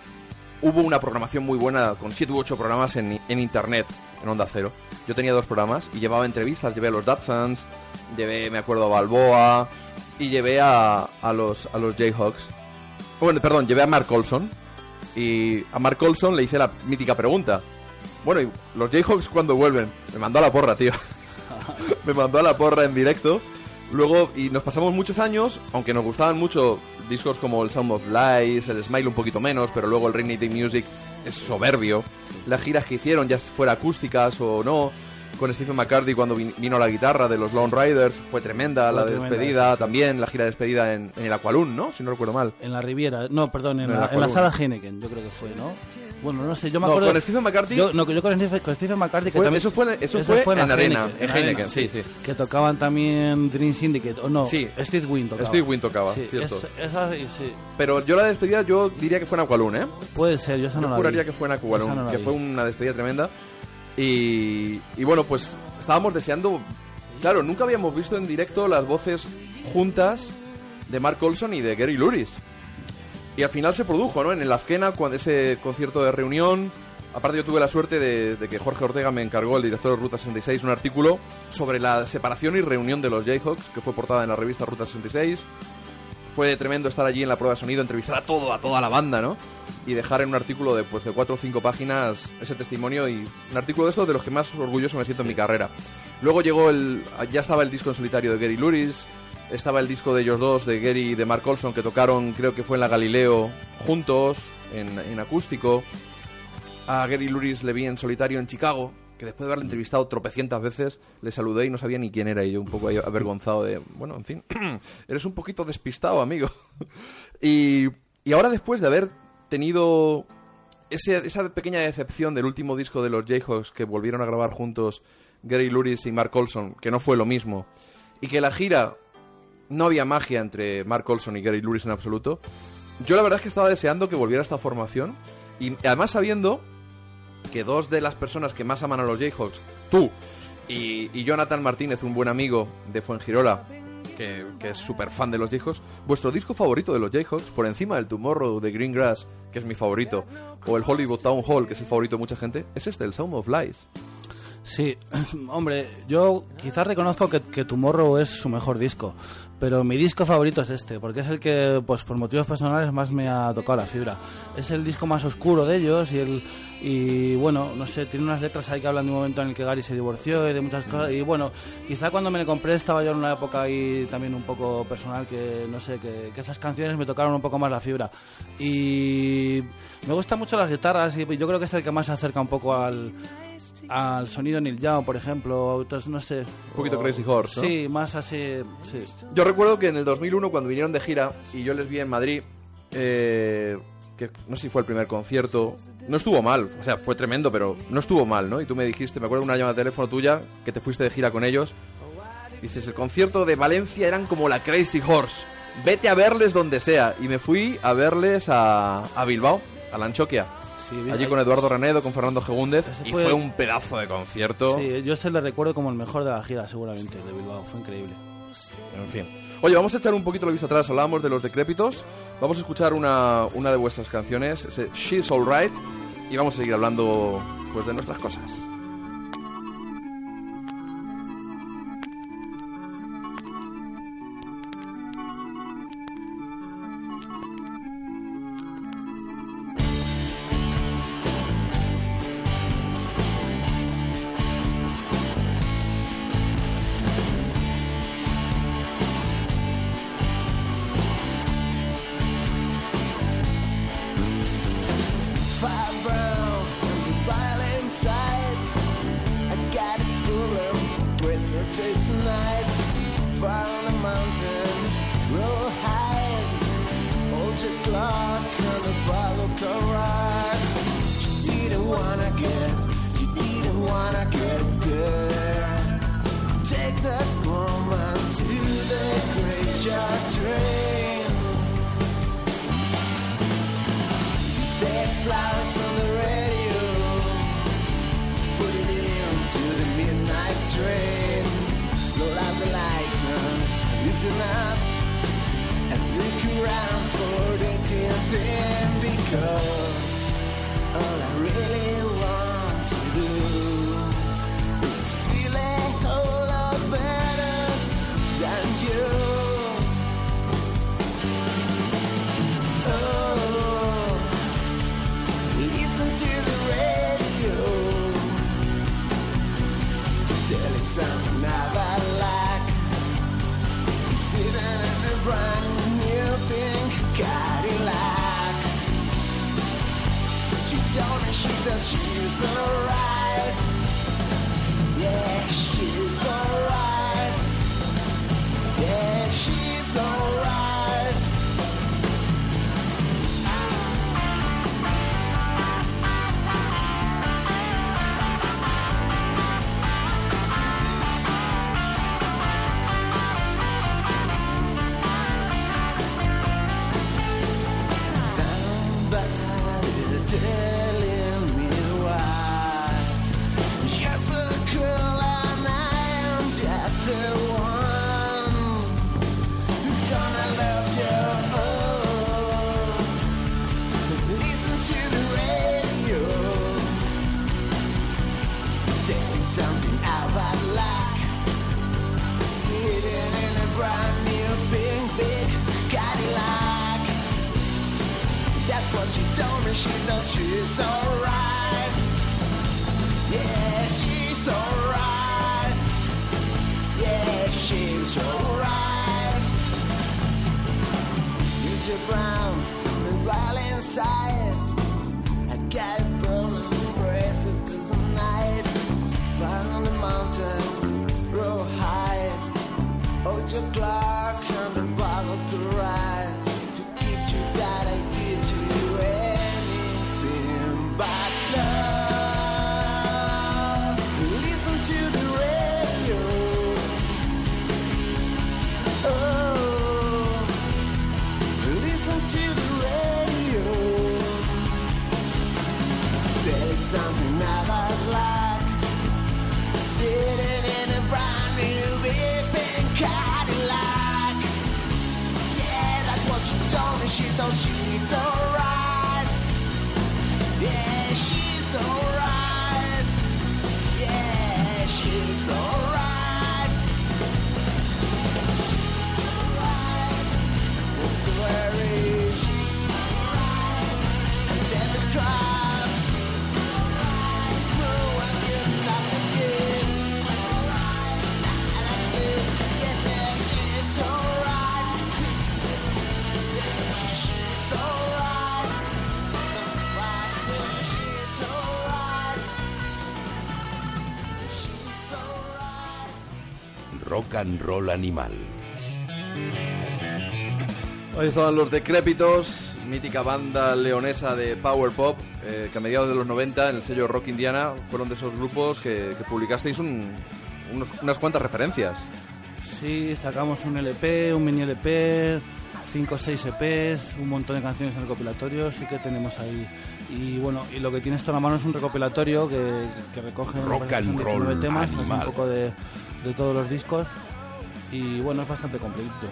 hubo una programación muy buena con siete u ocho programas en, en internet, en Onda Cero. Yo tenía dos programas y llevaba entrevistas, llevé a los Datsuns, llevé, me acuerdo, a Balboa y llevé a, a los, a los Jayhawks. Bueno, perdón, llevé a Mark Olson y a Mark Olson le hice la mítica pregunta. Bueno, ¿y los Jayhawks cuando vuelven? Me mandó a la porra, tío. me mandó a la porra en directo. Luego, y nos pasamos muchos años, aunque nos gustaban mucho discos como el Sound of Lies, el Smile un poquito menos, pero luego el Day Music es soberbio. Las giras que hicieron, ya fuera acústicas o no, con Stephen McCarthy cuando vin- vino la guitarra de los Lone Riders, fue tremenda. Fue la tremenda, despedida también, la gira de despedida en, en el Aqualun, ¿no? Si no recuerdo mal. En la Riviera, no, perdón, en, En la, la en la sala Heineken, yo creo que fue, ¿no? Bueno, no sé, yo me No, acuerdo. con Stephen McCarthy- Yo, no, yo con Stephen, con Stephen McCarthy, que Fue- también. eso fue- eso fue la en Arena, Heineken, en Heineken, sí, sí. Que tocaban también Dream Syndicate, o no, Sí. Steve Wynn tocaba. Steve Wynn tocaba, Sí, cierto. es- esa sí, sí. Pero yo la despedida, yo diría que fue en Aqualun, ¿eh? Puede ser, yo esa no Yo la juraría vi. que fue en Esa Aqualun, no la que vi. fue una despedida tremenda. Y, bueno, pues estábamos deseando. Claro, nunca habíamos visto en directo las voces juntas de Mark Olson y de Gary Luris. Y al final se produjo, ¿no? En el Azkena, cuando ese concierto de reunión. Aparte, yo tuve la suerte de, de que Jorge Ortega me encargó, el director de Ruta 66, un artículo sobre la separación y reunión de los Jayhawks, que fue portada en la revista Ruta 66 fue tremendo estar allí en la prueba de sonido, entrevistar a todo, a toda la banda, ¿no? Y dejar en un artículo de pues de cuatro o cinco páginas ese testimonio y un artículo de estos de los que más orgulloso me siento en mi carrera. Luego llegó el, ya estaba el disco en solitario de Gary Luris, estaba el disco de ellos dos, de Gary y de Mark Olson, que tocaron, creo que fue en la Galileo, juntos, en, en acústico. A Gary Luris le vi en solitario en Chicago, que después de haberle entrevistado tropecientas veces, le saludé y no sabía ni quién era, y yo un poco avergonzado de, bueno, en fin, eres un poquito despistado, amigo. y, y ahora después de haber tenido ese- esa pequeña decepción del último disco de los Jayhawks que volvieron a grabar juntos Gary Luris y Mark Olson, que no fue lo mismo, y que la gira no había magia entre Mark Olson y Gary Luris en absoluto, yo la verdad es que estaba deseando que volviera esta formación, y además sabiendo que dos de las personas que más aman a los Jayhawks, tú y, Jonathan Martínez, un buen amigo de Fuengirola, que, que es súper fan de los Jayhawks, vuestro disco favorito de los Jayhawks, por encima del Tomorrow de Green Grass, que es mi favorito, o el Hollywood Town Hall, que es el favorito de mucha gente, es este, el Sound of Lies. Sí, hombre, yo quizás reconozco que, que Tomorrow es su mejor disco, pero mi disco favorito es este, porque es el que, pues por motivos personales, más me ha tocado la fibra. Es el disco más oscuro de ellos y el y bueno, no sé, tiene unas letras ahí que hablan de un momento en el que Gary se divorció y de muchas cosas. Y bueno, quizá cuando me lo compré estaba yo en una época ahí también un poco personal que, no sé, que, que esas canciones me tocaron un poco más la fibra. Y me gustan mucho las guitarras y yo creo que es el que más se acerca un poco al, al sonido Neil Young, por ejemplo, otros, no sé. Un poquito Crazy Horse, ¿no? Sí, más así, sí. Yo recuerdo que en el 2001, cuando vinieron de gira y yo les vi en Madrid, eh, que no sé si fue el primer concierto, no estuvo mal, o sea, fue tremendo, pero no estuvo mal, ¿no? Y tú me dijiste, me acuerdo de una llamada de teléfono tuya, que te fuiste de gira con ellos, dices, el concierto de Valencia eran como la Crazy Horse, vete a verles donde sea, y me fui a verles a, a Bilbao, a la Anchoquia. Sí, Allí con Eduardo Renedo, con Fernando Gegúndez, Ese y fue- fue un pedazo de concierto. Sí, yo se le recuerdo como el mejor de la gira, seguramente, de Bilbao. Fue increíble. En fin. Oye, vamos a echar un poquito la vista atrás. Hablábamos de los decrépitos. Vamos a escuchar una, una de vuestras canciones, ese She's Alright. Y vamos a seguir hablando pues de nuestras cosas. And roll animal. Ahí estaban los decrépitos, mítica banda leonesa de Power Pop, eh, que a mediados de los 90 en el sello Rock Indiana fueron de esos grupos que, que publicasteis un- unos- unas cuantas referencias. Sí, sacamos un LP, un mini LP, 5 o 6 EPs, un montón de canciones en recopilatorios, sí que tenemos ahí. Y bueno, y lo que tienes toda la mano es un recopilatorio que, que recoge Rock and 19 roll temas, es animal. un poco de, de todos los discos. Y bueno, es bastante completito.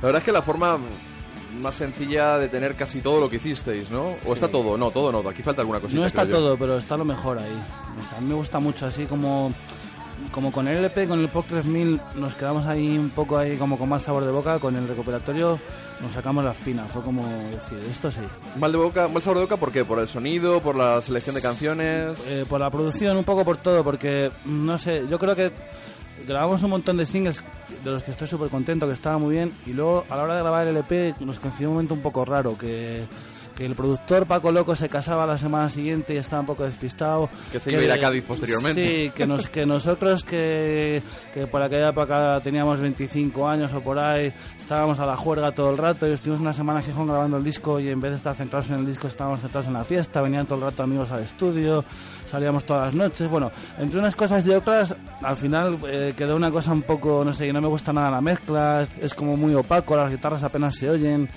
La verdad es que la forma más sencilla de tener casi todo lo que hicisteis, ¿no? ¿O está todo? No, todo no, aquí falta alguna cosita. No está todo, pero está lo mejor ahí. O sea, a mí me gusta mucho, así como, como con el LP, con el POC 3000, nos quedamos ahí un poco ahí como con más sabor de boca, con el recuperatorio nos sacamos la espina, fue como decir, esto sí. Mal de boca, mal sabor de boca, ¿por qué? ¿Por el sonido? ¿Por la selección de canciones? Eh, por la producción, un poco por todo, porque, no sé, yo creo que grabamos un montón de singles de los que estoy súper contento, que estaba muy bien, y luego a la hora de grabar el EP nos coincidió un momento un poco raro, que, que el productor Paco Loco se casaba la semana siguiente y estaba un poco despistado. Que se iba a ir a Cádiz posteriormente. Sí, que, nos, que nosotros que, que por aquella época teníamos 25 años o por ahí, estábamos a la juerga todo el rato y estuvimos una semana en Gijón grabando el disco y en vez de estar centrados en el disco estábamos centrados en la fiesta, venían todo el rato amigos al estudio, salíamos todas las noches, bueno, entre unas cosas y otras, al final eh, quedó una cosa un poco, no sé, no me gusta nada la mezcla, es, es como muy opaco, las guitarras apenas se oyen.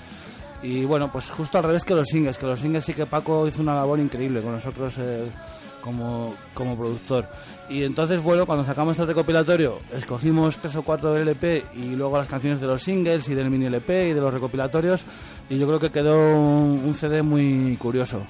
Y bueno, pues justo al revés que los singles, que los singles sí que Paco hizo una labor increíble con nosotros eh, como, como productor. Y entonces, bueno, cuando sacamos el recopilatorio, escogimos tres o cuatro del LP y luego las canciones de los singles y del mini LP y de los recopilatorios. Y yo creo que quedó un, un CD muy curioso.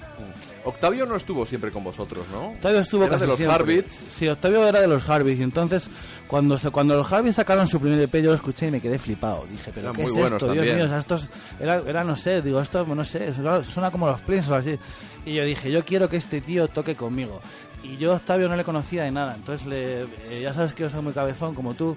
Octavio no estuvo siempre con vosotros, ¿no? Octavio estuvo Era casi de los siempre. Harbits. Sí, Octavio era de los Harbits. Y entonces, cuando, cuando los Harbits sacaron su primer EP, yo lo escuché y me quedé flipado. Dije, ¿pero Eran qué es esto? Dios mío, o sea, estos, era, era, no sé, digo, esto, no sé, suena como los Prince o así. Y yo dije, yo quiero que este tío toque conmigo. Y yo a Octavio no le conocía de nada, entonces le, eh, ya sabes que yo soy muy cabezón como tú.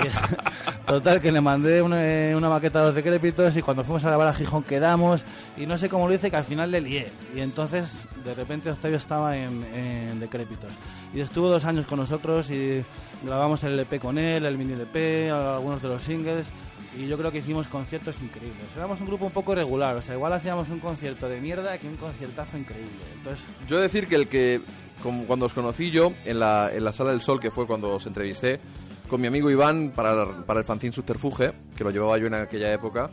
Total, que le mandé una, eh, una maqueta a los decrépitos y cuando fuimos a grabar a Gijón quedamos y no sé cómo lo hice que al final le lié. Y entonces de repente Octavio estaba en, en decrépitos. Y estuvo dos años con nosotros y grabamos el LP con él, el mini LP, algunos de los singles y yo creo que hicimos conciertos increíbles. Éramos un grupo un poco regular, o sea, igual hacíamos un concierto de mierda que un conciertazo increíble. Entonces, Yo de decir que el que, como cuando os conocí yo en la, en la Sala del Sol, que fue cuando os entrevisté, con mi amigo Iván para, para el fanzine Subterfuge, que lo llevaba yo en aquella época,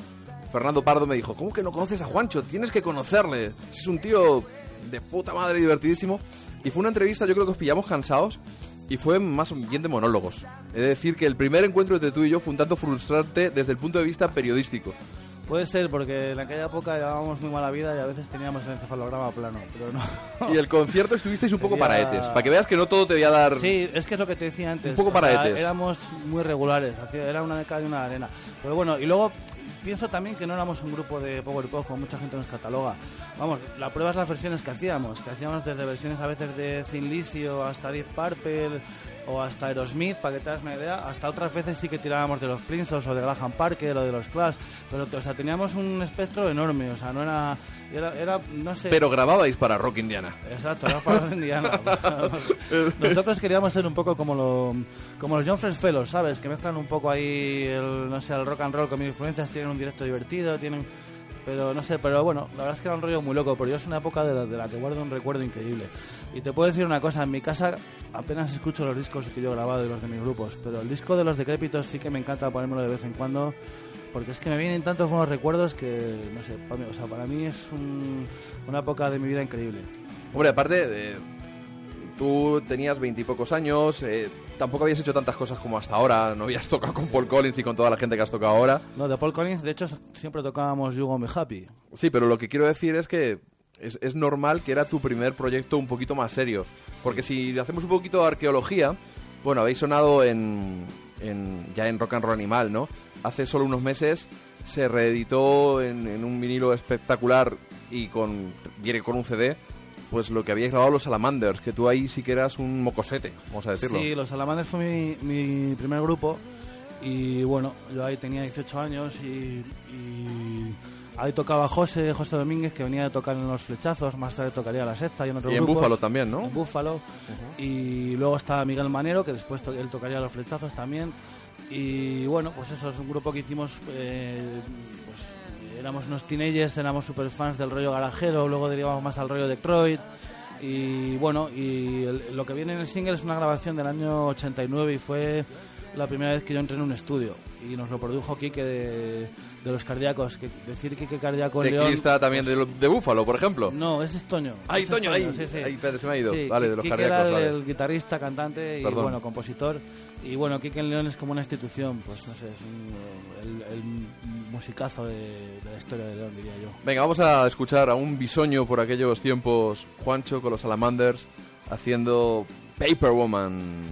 Fernando Pardo me dijo, ¿cómo que no conoces a Juancho? Tienes que conocerle. Es un tío de puta madre divertidísimo. Y fue una entrevista, yo creo que os pillamos cansados. Y fue más bien de monólogos. Es decir, que el primer encuentro entre tú y yo fue un tanto frustrante desde el punto de vista periodístico. Puede ser porque en aquella época llevábamos muy mala vida y a veces teníamos el encefalograma plano, pero no. Y el concierto estuvisteis un poco Sería- para etes. Para que veas que no todo te voy a dar... Sí, es que es lo que te decía antes. Un poco o sea, paraetes. Éramos muy regulares, era una de cal y una arena. Pero bueno, y luego pienso también que no éramos un grupo de power pop como mucha gente nos cataloga. Vamos, la prueba es las versiones que hacíamos, que hacíamos desde versiones a veces de Thin Lizzy o hasta Deep Purple o hasta Aerosmith, para que te hagas una idea. Hasta otras veces sí que tirábamos de los Princes o de Graham Parker o de los Clash. Pero, o sea, teníamos un espectro enorme, o sea, no era... Era, era no sé... Pero grababais para Rock Indiana. Exacto, era para Indiana. Nosotros queríamos ser un poco como, lo, como los John Friends Fellows, ¿sabes? Que mezclan un poco ahí el, no sé, el rock and roll con mis influencias, tienen un directo divertido, tienen... Pero no sé, pero bueno, la verdad es que era un rollo muy loco, pero yo es una época de la, de la que guardo un recuerdo increíble. Y te puedo decir una cosa, en mi casa apenas escucho los discos que yo he grabado de los de mis grupos, pero el disco de los decrépitos sí que me encanta ponérmelo de vez en cuando, porque es que me vienen tantos buenos recuerdos que, no sé, para mí, o sea, para mí es un- una época de mi vida increíble. Hombre, aparte, eh, tú tenías veintipocos años, eh, tampoco habías hecho tantas cosas como hasta ahora, no habías tocado con Paul Collins y con toda la gente que has tocado ahora. No, de Paul Collins, de hecho, siempre tocábamos You Got Me Happy. Sí, pero lo que quiero decir es que es, es normal que era tu primer proyecto un poquito más serio. Porque si hacemos un poquito de arqueología, bueno, habéis sonado en, en- ya en Rock and Roll Animal, ¿no? Hace solo unos meses se reeditó en, en un vinilo espectacular y con, viene con un CD, pues lo que habíais grabado los Salamanders, que tú ahí sí que eras un mocosete, vamos a decirlo. Sí, los Salamanders fue mi, mi primer grupo y bueno, yo ahí tenía 18 años y, y ahí tocaba José, José Domínguez, que venía a tocar en Los Flechazos, más tarde tocaría La Secta y en otro y en grupo. Búfalo también, ¿no? En Búfalo. Y luego está Miguel Manero, que después to- él tocaría Los Flechazos también. Y bueno, pues eso es un grupo que hicimos, eh, pues éramos unos teenagers, éramos super fans del rollo garajero, luego derivamos más al rollo Detroit. Y bueno, y el- lo que viene en el single es una grabación del año 89 y fue la primera vez que yo entré en un estudio. Y nos lo produjo Quique de, de los cardíacos. Que decir Quique Cardíaco en León. Teclista también de, de Búfalo, por ejemplo. No, ese es Toño. Ay, Ese es Toño, ay, sí, sí. ay, espérate, se me ha ido. Sí, Vale, de los Quique cardíacos, era el, vale. el guitarrista, cantante y Perdón. bueno, compositor. Y bueno, Quique en León es como una institución, pues no sé, es un- el, el musicazo de, la historia de León, diría yo. Venga, vamos a escuchar a un bisoño por aquellos tiempos, Juancho con los Salamanders, haciendo Paper Woman.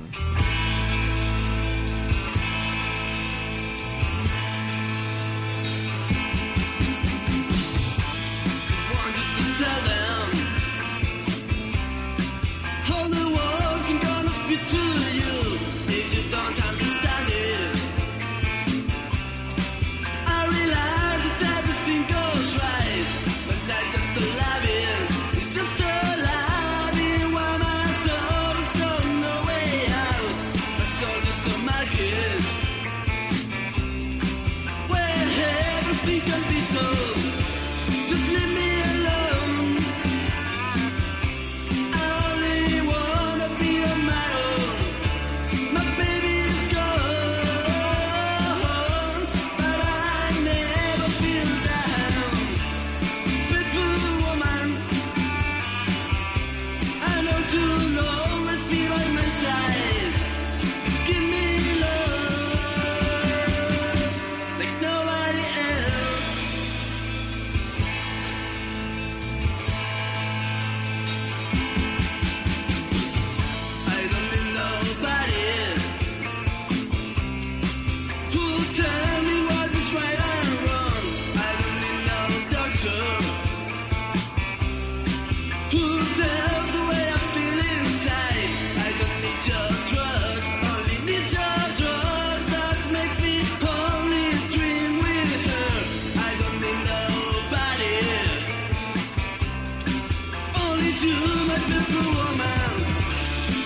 Nobody, only you, my beautiful woman.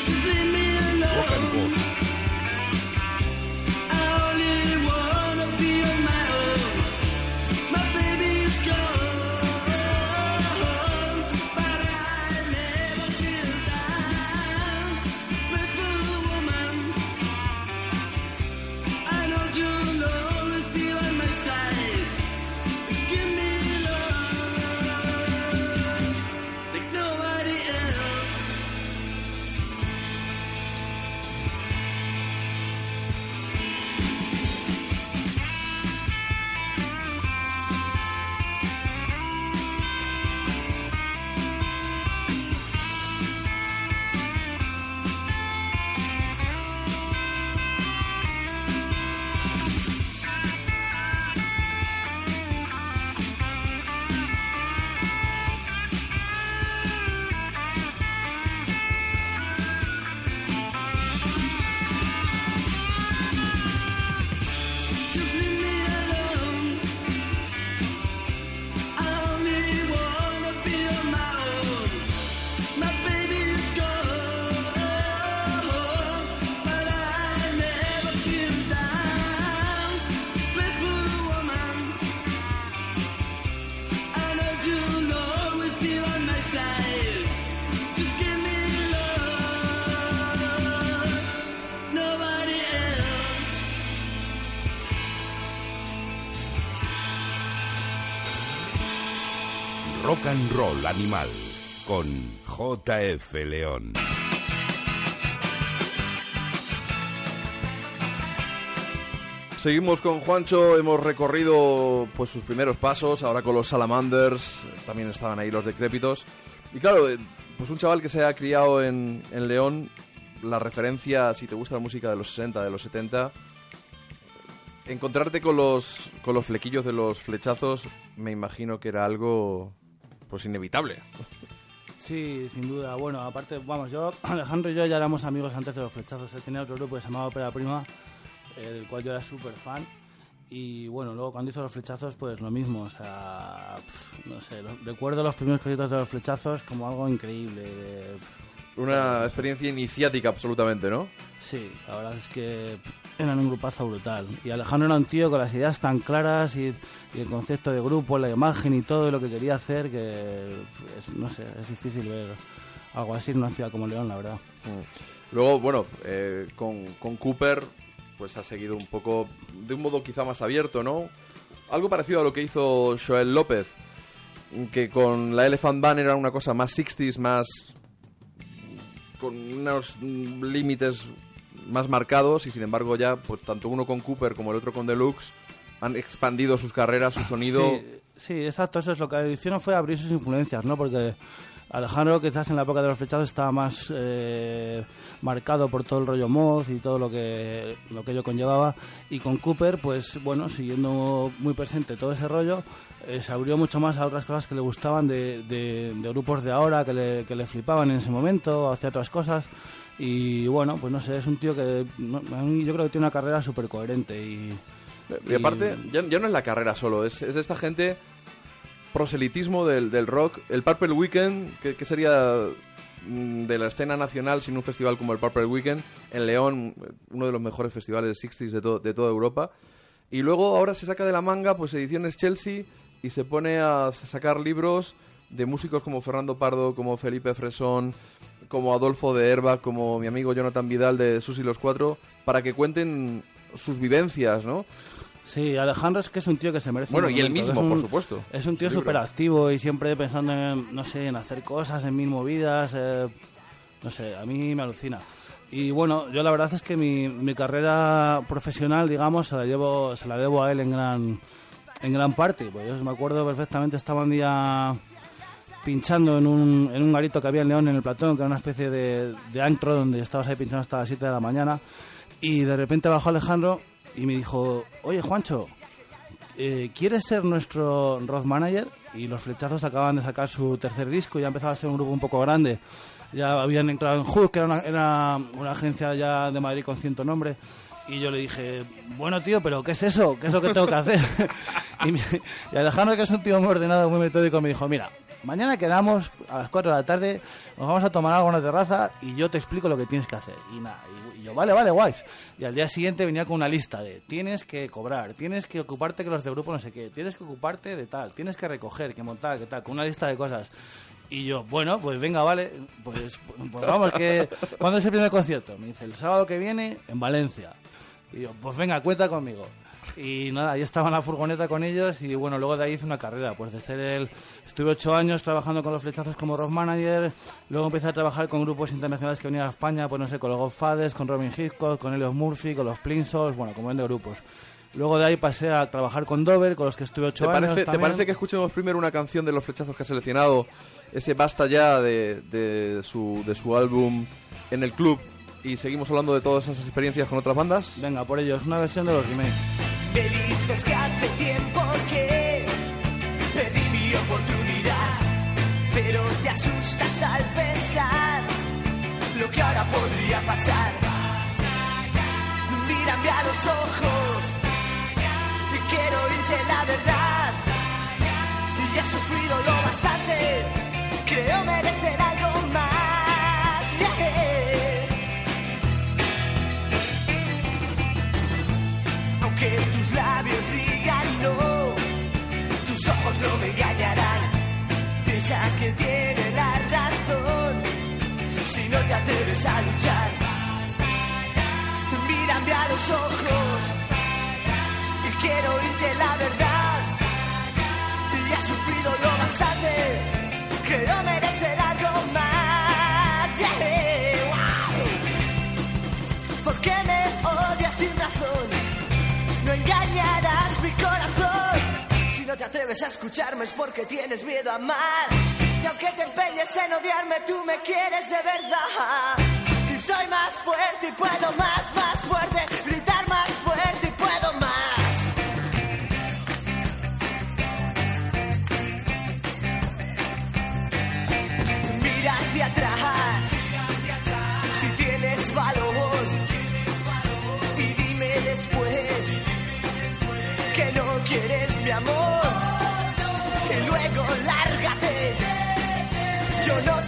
Just leave me Rock and alone. JF León. Seguimos con Juancho, hemos recorrido pues sus primeros pasos, ahora con los Salamanders, también estaban ahí los decrépitos. Y claro, eh, pues un chaval que se ha criado en, en León, la referencia, si te gusta la música de los 60, de los 70, encontrarte con los, con los flequillos de los flechazos, me imagino que era algo pues inevitable. Sí, sin duda. Bueno, aparte, vamos, yo, Alejandro y yo ya éramos amigos antes de los flechazos. Él tenía otro grupo que se llamaba Ópera Prima, eh, del cual yo era súper fan. Y bueno, luego cuando hizo los flechazos, pues lo mismo. O sea, no sé, lo- recuerdo los primeros cositos de los flechazos como algo increíble. de, Una experiencia iniciática absolutamente, ¿no? Sí, la verdad es que pff, eran un grupazo brutal. Y Alejandro era un tío con las ideas tan claras y, el concepto de grupo, la imagen y todo lo que quería hacer que, no sé, es difícil ver algo así en una ciudad como León, la verdad. Mm. Luego, bueno, eh, con, con Cooper, pues ha seguido un poco, de un modo quizá más abierto, ¿no? Algo parecido a lo que hizo Joel López, que con la Elephant Band era una cosa más 60s, más. con unos límites más marcados, y sin embargo, ya, pues tanto uno con Cooper como el otro con Deluxe han expandido sus carreras, su sonido. Sí, sí, exacto, eso es lo que hicieron fue abrir sus influencias, ¿no? Porque Alejandro quizás en la época de los flechazos estaba más eh, marcado por todo el rollo mod y todo lo que, lo que ello conllevaba y con Cooper, pues bueno, siguiendo muy presente todo ese rollo, eh, se abrió mucho más a otras cosas que le gustaban de, de- de grupos de ahora, que le, que le flipaban en ese momento, hacia otras cosas. Y bueno, pues no sé, es un tío que yo creo que tiene una carrera súper coherente y... Aparte, ya, no es la carrera solo, es, de esta gente proselitismo del, del rock. El Purple Weekend, que, sería mm, de la escena nacional sin un festival como el Purple Weekend, en León, uno de los mejores festivales 60s de, to- de toda Europa. Y luego ahora se saca de la manga pues ediciones Chelsea y se pone a sacar libros de músicos como Fernando Pardo, como Felipe Fresón, como Adolfo de Herba, como mi amigo Jonathan Vidal de Susi los Cuatro, para que cuenten sus vivencias, ¿no? Sí, Alejandro es que es un tío que se merece. Bueno, un y él mismo, un- por supuesto. Es un tío súper activo y siempre pensando en, no sé, en hacer cosas, en mil movidas. eh, no sé, a mí me alucina. Y bueno, yo la verdad es que mi, mi carrera profesional, digamos, se la llevo, se la debo a él en gran, en gran parte. Pues yo me acuerdo perfectamente, estaba un día pinchando en un, en un garito que había en León, en el Platón, que era una especie de, de antro donde estabas ahí pinchando hasta las 7 de la mañana. Y de repente bajó Alejandro y me dijo, oye Juancho, eh, ¿quieres ser nuestro road manager? Y los flechazos acaban de sacar su tercer disco, ya empezaba a ser un grupo un poco grande. Ya habían entrado en Hook, que era una, era una agencia ya de Madrid con ciento nombre. Y yo le dije, bueno tío, pero ¿qué es eso? ¿Qué es lo que tengo que hacer? y, me- y Alejandro, que es un tío muy ordenado, muy metódico, me dijo, mira, mañana quedamos a las 4 de la tarde, nos vamos a tomar algo en la terraza y yo te explico lo que tienes que hacer. Y nada, y, yo, vale, vale, guays. Y al día siguiente venía con una lista de, tienes que cobrar, tienes que ocuparte que los de grupo no sé qué, tienes que ocuparte de tal, tienes que recoger, que montar, que tal, con una lista de cosas. Y yo, bueno, pues venga, vale, pues, pues vamos, que ¿cuándo es el primer concierto? Me dice, el sábado que viene en Valencia. Y yo, pues venga, cuenta conmigo. Y nada, ahí estaba en la furgoneta con ellos y bueno, luego de ahí hice una carrera. Pues de ser el... Estuve ocho años trabajando con los flechazos como rock manager, luego empecé a trabajar con grupos internacionales que venían a España, pues no sé, con los Godfathers, con Robin Hitchcock, con Elios Murphy, con los Plinsolls, bueno, como de grupos. Luego de ahí pasé a trabajar con Dover, con los que estuve ocho ¿Te años parece, ¿Te también. parece que escuchemos primero una canción de los flechazos que ha seleccionado? Ese basta ya de, de su, de su álbum en el club. Y seguimos hablando de todas esas experiencias con otras bandas. Venga, por ello, es una versión de los remakes. Me dices que hace tiempo que perdí mi oportunidad, pero te asustas al pensar lo que ahora podría pasar. Mírame a los ojos y quiero oírte la verdad. Ya he sufrido lo bastante, creo merecer no me engañarán. Piensa que tiene la razón si no te atreves a luchar. Mírame a los ojos y quiero oírte la verdad. Y has sufrido lo bastante, creo merecer algo no te atreves a escucharme es porque tienes miedo a amar. Y aunque te empeñes en odiarme, tú me quieres de verdad. Y soy más fuerte y puedo más, más fuerte.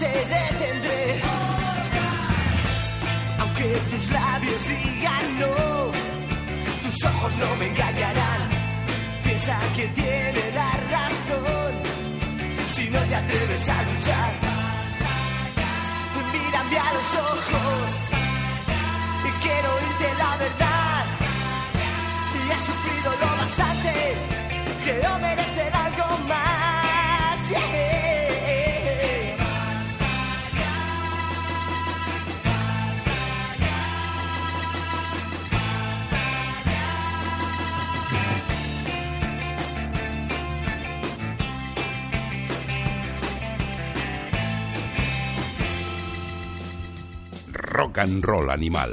Te detendré. Aunque tus labios digan no, tus ojos no me engañarán. Piensa que tiene la razón. Si no te atreves a luchar, mírame a los ojos. Y quiero oírte la verdad. Y he sufrido lo bastante. Creo merecer algo más. Rock and roll animal.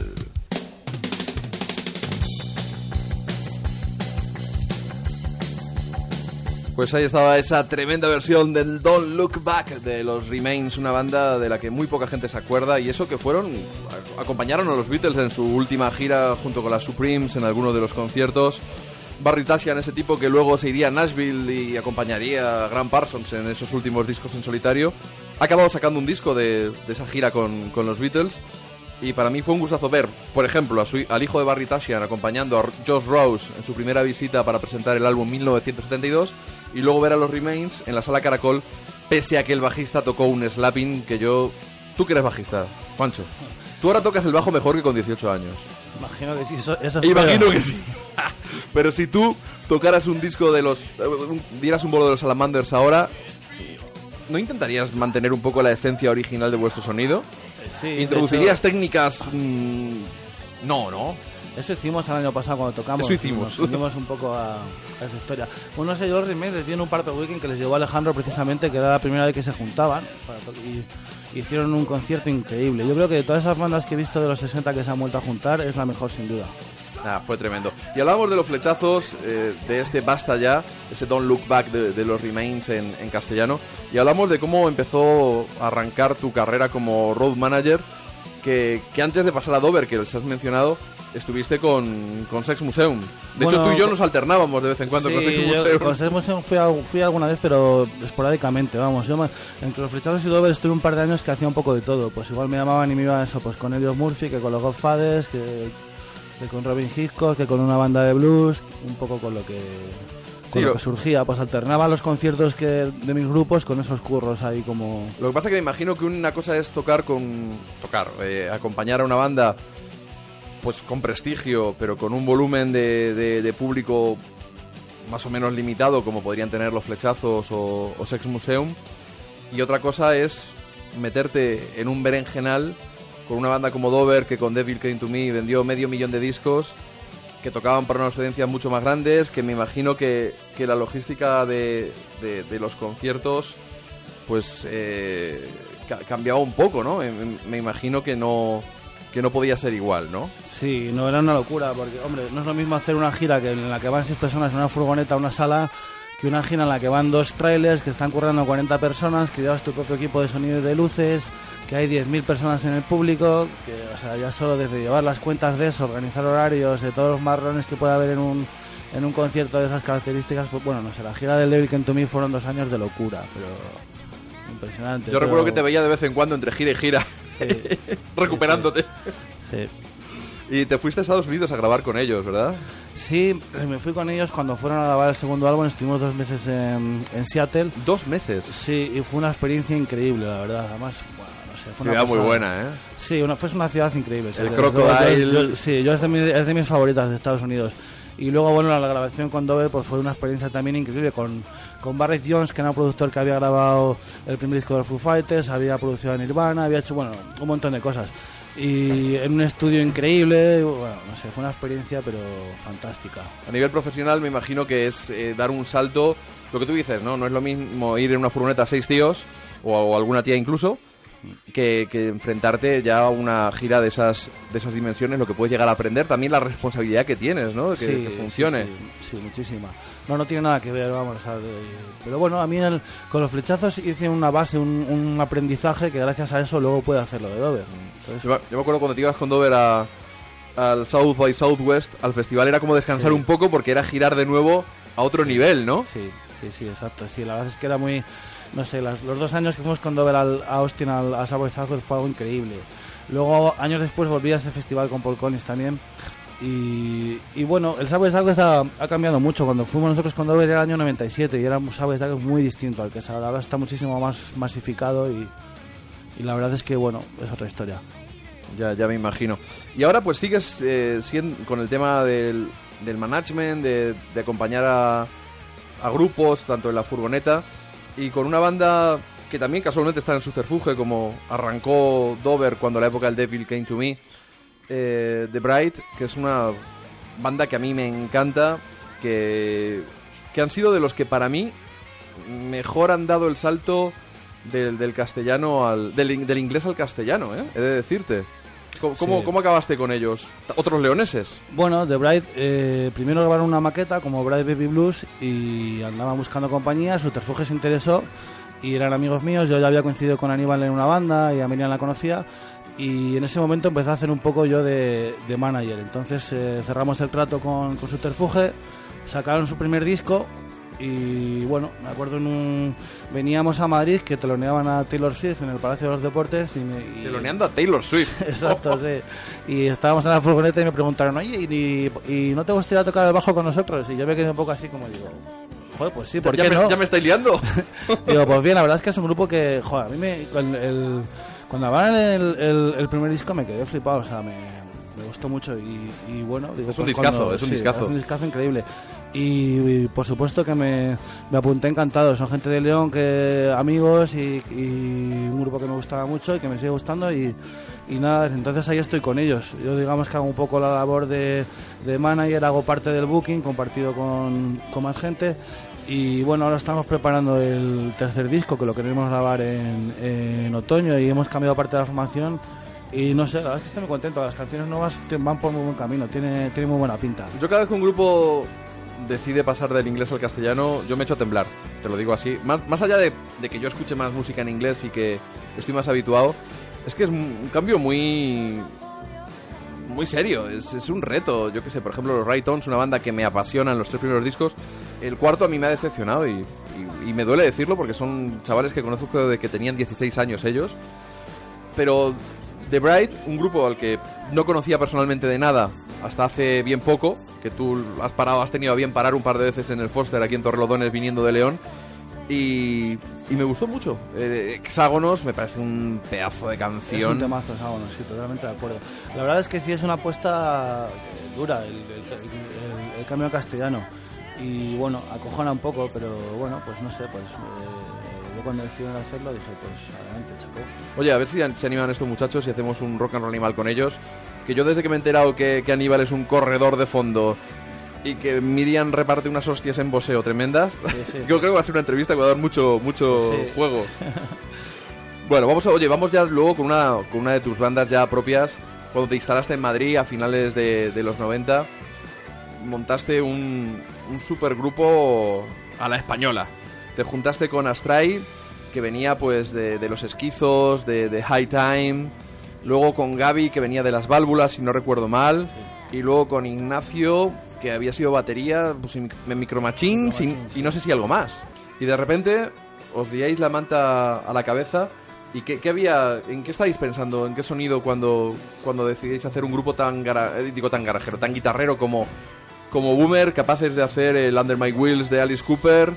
Pues ahí estaba esa tremenda versión del Don't Look Back de los Remains, una banda de la que muy poca gente se acuerda y eso que fueron, acompañaron a los Beatles en su última gira junto con las Supremes en algunos de los conciertos. Barry Tashian, ese tipo que luego se iría a Nashville y acompañaría a Graham Parsons en esos últimos discos en solitario, ha acabado sacando un disco de, esa gira con los Beatles y para mí fue un gustazo ver, por ejemplo, a su- al hijo de Barry Tashian acompañando a Josh Rose en su primera visita para presentar el álbum 1972 y luego ver a los Remains en la sala Caracol, pese a que el bajista tocó un slapping que yo... Tú que eres bajista, Juancho. Tú ahora tocas el bajo mejor que con 18 años. Imagino que sí, eso, eso Imagino que sí. Pero si tú tocaras un disco de los... eh, un- dieras un bolo de los Salamanders ahora, ¿no intentarías mantener un poco la esencia original de vuestro sonido? Sí, de ¿Introducirías hecho, técnicas...? mm, no, ¿no? Eso hicimos el año pasado cuando tocamos. Eso hicimos. Nos unimos un poco a, a esa historia. Bueno, no sé, yo los remakes tienen un Purple Weekend que les llevó Alejandro precisamente, que era la primera vez que se juntaban. para y hicieron un concierto increíble. Yo creo que de todas esas bandas que he visto de los 60 que se han vuelto a juntar, es la mejor sin duda. Ah, fue tremendo. Y hablábamos de los flechazos, eh, de este Basta Ya, ese Don't Look Back de, de los Remains en, en castellano. Y hablamos de cómo empezó a arrancar tu carrera como road manager, que, que antes de pasar a Dover, que les has mencionado, estuviste con, con Sex Museum. De hecho, Bueno, tú y yo nos alternábamos de vez en cuando con Sí, Sex yo Museum. con Sex Museum fui, a- fui alguna vez, pero esporádicamente, vamos. Yo ma- entre los flechazos y Dover estuve un par de años que hacía un poco de todo. Pues igual me llamaban y me iba a eso, pues con Elliot Murphy, que con los Godfathers, que, que con Robin Hitchcock, que con una banda de blues, un poco con lo que con Sí, lo lo- que surgía. Pues alternaba los conciertos que de mis grupos con esos curros ahí como... Lo que pasa es que me imagino que una cosa es tocar con... Tocar, eh, acompañar a una banda pues con prestigio, pero con un volumen de, de- de público más o menos limitado, como podrían tener los flechazos o, o Sex Museum. Y otra cosa es meterte en un berenjenal con una banda como Dover, que con Devil Came to Me vendió medio millón de discos, que tocaban para unas audiencias mucho más grandes, que me imagino que, que la logística de, de- los conciertos pues eh, ca- cambiaba un poco, ¿no? Me, me imagino que no que no podía ser igual, ¿no? Sí, no era una locura, porque, hombre, no es lo mismo hacer una gira que en la que van seis personas en una furgoneta a una sala que una gira en la que van dos trailers, que están currando 40 personas, que llevas tu propio equipo de sonido y de luces, que hay 10.000 personas en el público, que, o sea, ya solo desde llevar las cuentas de eso, organizar horarios, de todos los marrones que puede haber en un, en un concierto de esas características, pues bueno, no sé, la gira del Devil Can to Me fueron dos años de locura, pero impresionante. Yo recuerdo que te veía de vez en cuando entre gira y gira, Sí, recuperándote. sí. Y te fuiste a Estados Unidos a grabar con ellos, ¿verdad? Sí, me fui con ellos cuando fueron a grabar el segundo álbum. Estuvimos dos meses en, en Seattle. Dos meses. Sí, y fue una experiencia increíble, la verdad. Además, bueno, no sé, fue una Ciudad muy buena, ¿eh? Sí, una, fue una ciudad increíble. El Crocodile. sí, yo es de, mi- es de mis favoritas de Estados Unidos. Y luego, bueno, la grabación con Dover pues fue una experiencia también increíble con, con Barrett Jones, que era un productor que había grabado el primer disco de los Foo Fighters, había producido a Nirvana, había hecho, bueno, un montón de cosas. Y en un estudio increíble, bueno, no sé, fue una experiencia pero fantástica. A nivel profesional me imagino que es eh, dar un salto, lo que tú dices, ¿no? No es lo mismo ir en una furgoneta a seis tíos, o, o alguna tía incluso, que, que enfrentarte ya a una gira de esas, de esas dimensiones, lo que puedes llegar a aprender, también la responsabilidad que tienes, ¿no? Que, Sí, que sí, funcione. Sí, sí, muchísima. No, no tiene nada que ver, vamos. o sea, de- pero bueno, a mí el- con los flechazos hice una base, un, un aprendizaje que gracias a eso luego puedo hacerlo de Dover. Entonces, Yo, me- yo me acuerdo cuando te ibas con Dover a- al South by Southwest, al festival era como descansar Sí. un poco porque era girar de nuevo a otro nivel, ¿no? sí, sí, sí, exacto. Sí, la verdad es que era muy. No sé, las- los dos años que fuimos con Dover al, a Austin, al, a South by Southwest, fue algo increíble. Luego, años después, volví a ese festival con Paul Collins también. Y, y bueno, el Sabbath Dogs ha, ha cambiado mucho. Cuando fuimos nosotros con Dover era el año 97 y era un Sabbath Dogs muy distinto al que es ahora. Está muchísimo más masificado y, y la verdad es que, bueno, es otra historia. Ya, ya me imagino. Y ahora pues sigues eh, sien- con el tema del, del management, de, de acompañar a, a grupos, tanto en la furgoneta, y con una banda que también casualmente está en subterfuge, como arrancó Dover cuando la época del Devil Came to Me, eh, The Bright, que es una banda que a mí me encanta, que, que han sido de los que para mí mejor han dado el salto del, del castellano al. Del, in- del inglés al castellano, ¿eh? He de decirte. ¿Cómo, cómo acabaste con ellos? ¿Otros leoneses? Bueno, The Bright, eh, primero grabaron una maqueta como Bright Baby Blues y andaban buscando compañía, Subterfuge se interesó y eran amigos míos, yo ya había coincidido con Aníbal en una banda y a Miriam la conocía y en ese momento empecé a hacer un poco yo de, de manager, entonces eh, cerramos el trato con, con Subterfuge, sacaron su primer disco y bueno, me acuerdo en un... veníamos a Madrid que teloneaban a Taylor Swift en el Palacio de los Deportes y, me, y- Teloneando a Taylor Swift. Exacto, sí. Y estábamos en la furgoneta y me preguntaron, oye, ¿y, y no te gustaría tocar el bajo con nosotros? Y yo me quedé un poco así como digo, joder, pues sí, ¿por ya, qué me, no? ya me estáis liando. Digo, pues bien, la verdad es que es un grupo que, joder, a mí me, con el, cuando hablaban el, el, el primer disco me quedé flipado, o sea, me, me gustó mucho y, y bueno, digo, Es un pues discazo, cuando- es un sí, discazo. Es un discazo increíble. Y, y, por supuesto que me, me apunté encantado, son gente de León, que amigos y, y un grupo que me gustaba mucho y que me sigue gustando y, y nada, entonces ahí estoy con ellos. Yo digamos que hago un poco la labor de, de manager, hago parte del booking compartido con, con más gente y bueno, ahora estamos preparando el tercer disco que lo queremos grabar en, en otoño y hemos cambiado parte de la formación. Y no sé, la verdad es que estoy muy contento. Las canciones nuevas van por muy buen camino, tiene, tiene muy buena pinta. Yo cada vez que un grupo decide pasar del inglés al castellano, yo me echo a temblar, te lo digo así. Más, más allá de, de que yo escuche más música en inglés y que estoy más habituado, es que es un cambio muy muy serio, es, es un reto. Yo qué sé, por ejemplo, los Right Ons, una banda que me apasiona en los tres primeros discos. El cuarto a mí me ha decepcionado y me duele decirlo porque son chavales que conozco de que tenían 16 años ellos. Pero The Bright, un grupo al que no conocía personalmente de nada hasta hace bien poco, que tú has parado, has tenido a bien parar un par de veces en el Foster aquí en Torrelodones viniendo de León. Y, y me gustó mucho. Eh, Hexágonos me parece un pedazo de Es un canción. temazo, Sábano, sí, totalmente de acuerdo. La verdad es que sí es una apuesta eh, dura el, el- el- el cambio castellano. Y bueno, acojona un poco, pero bueno, pues no sé, pues eh, yo cuando decidieron hacerlo dije, pues adelante, chapo. Oye, a ver si se animan estos muchachos y hacemos un rock and roll animal con ellos. Que yo desde que me he enterado que, que Aníbal es un corredor de fondo y que Miriam reparte unas hostias en boseo tremendas, sí. yo creo que va a ser una entrevista que va a dar mucho, mucho Sí. juego. bueno, vamos a, oye, vamos ya luego con una, con una de tus bandas ya propias. Cuando te instalaste en Madrid a finales de, de los 90, montaste un, un supergrupo a la española. Te juntaste con Astray, que venía pues de, de los esquizos, de, de High Time. Luego con Gaby, que venía de las válvulas, si no recuerdo mal. Y luego con Ignacio, que había sido batería, pues en Micro Machines, y, y no sé si algo más. Y de repente os diáis la manta a la cabeza. ¿Y qué, qué había, en qué estáis pensando, en qué sonido cuando, cuando decidís hacer un grupo tan, gara- eh, digo tan garajero, tan guitarrero como, como Boomer, capaces de hacer el Under My Wheels de Alice Cooper?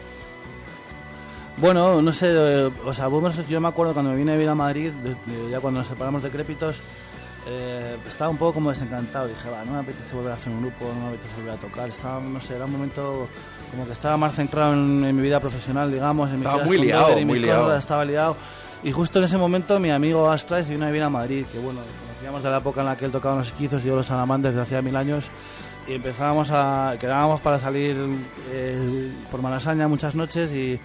Bueno, no sé, eh, o sea, Boomers, yo me acuerdo cuando me vine a vivir a Madrid, de- de- ya cuando nos separamos de Crépitos, eh, estaba un poco como desencantado. Dije, va, no me apetece volver a hacer un grupo, no me apetece volver a tocar. Estaba, no sé, era un momento como que estaba más centrado en, en mi vida profesional, digamos, en mis Estaba muy liado, Dover muy liado. estaba liado. Y justo en ese momento mi amigo Astra se vino a vivir a Madrid, que bueno, conocíamos de la época en la que él tocaba los esquizos y yo los salamandres desde hacía mil años. Y empezábamos a. quedábamos para salir eh, por Malasaña muchas noches y,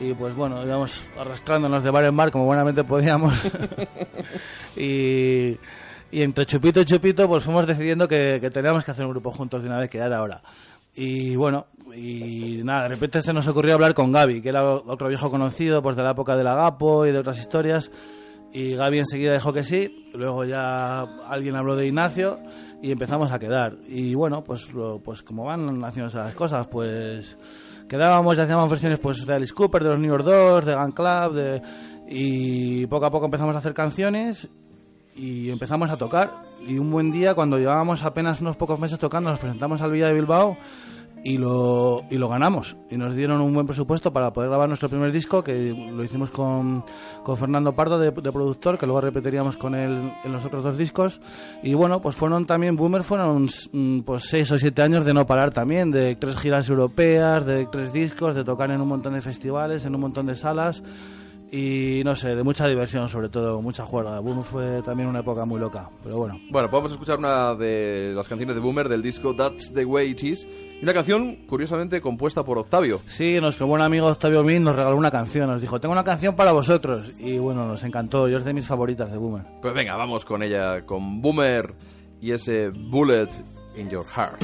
y pues bueno, íbamos arrastrándonos de bar en bar como buenamente podíamos. y, y entre chupito y chupito pues fuimos decidiendo que, que teníamos que hacer un grupo juntos de una vez que ya era hora. Y bueno, y nada, de repente se nos ocurrió hablar con Gaby, que era otro viejo conocido pues de la época del Agapo y de otras historias. Y Gaby enseguida dijo que sí, luego ya alguien habló de Ignacio y empezamos a quedar. Y bueno, pues, lo- pues como van haciendo las cosas, pues quedábamos y hacíamos versiones pues de Alice Cooper, de los New York 2, de Gun Club, de... y poco a poco empezamos a hacer canciones y empezamos a tocar. Y un buen día, cuando llevábamos apenas unos pocos meses tocando, nos presentamos al Villa de Bilbao y lo, y lo ganamos. Y nos dieron un buen presupuesto para poder grabar nuestro primer disco, que lo hicimos con, con Fernando Pardo de, de productor, que luego repetiríamos con él en los otros dos discos. Y bueno, pues fueron también, Boomer fueron mm, pues seis o siete años de no parar también, de tres giras europeas, de tres discos, de tocar en un montón de festivales, en un montón de salas. Y no sé, de mucha diversión sobre todo, mucha juerga. Boomer fue también una época muy loca, pero bueno. Bueno, pues vamos a escuchar una de las canciones de Boomer del disco That's the Way It Is. Una canción, curiosamente, compuesta por Octavio. Sí, nuestro buen amigo Octavio Min nos regaló una canción, nos dijo, tengo una canción para vosotros. Y bueno, nos encantó, yo es de mis favoritas de Boomer. Pues venga, vamos con ella, con Boomer y ese Bullet in Your Heart.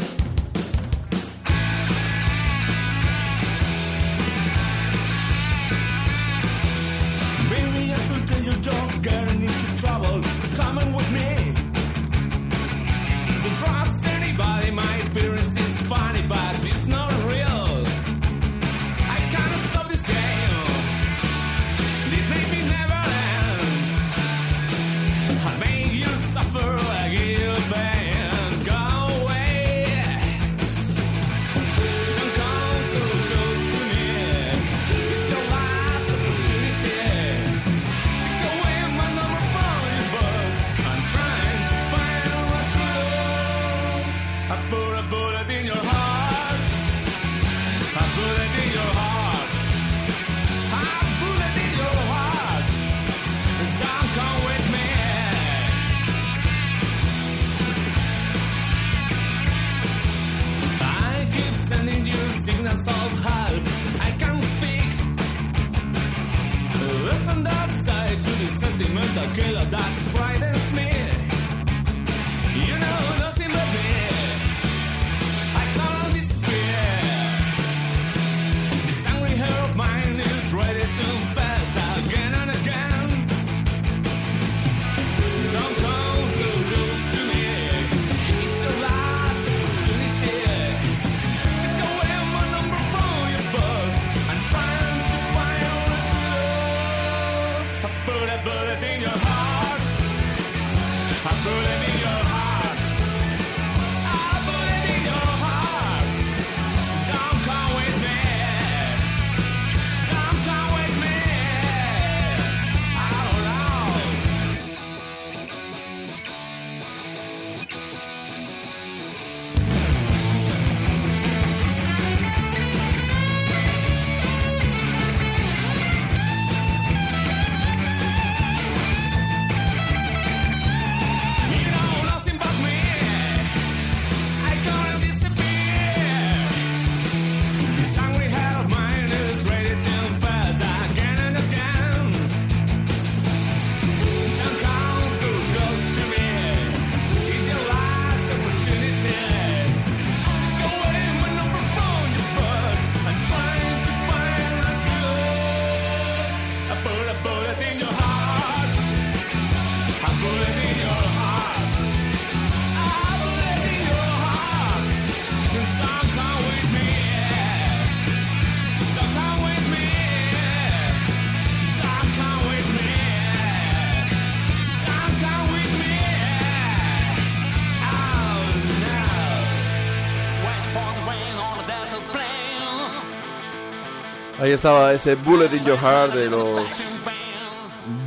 Ahí estaba ese Bullet in Your Heart de los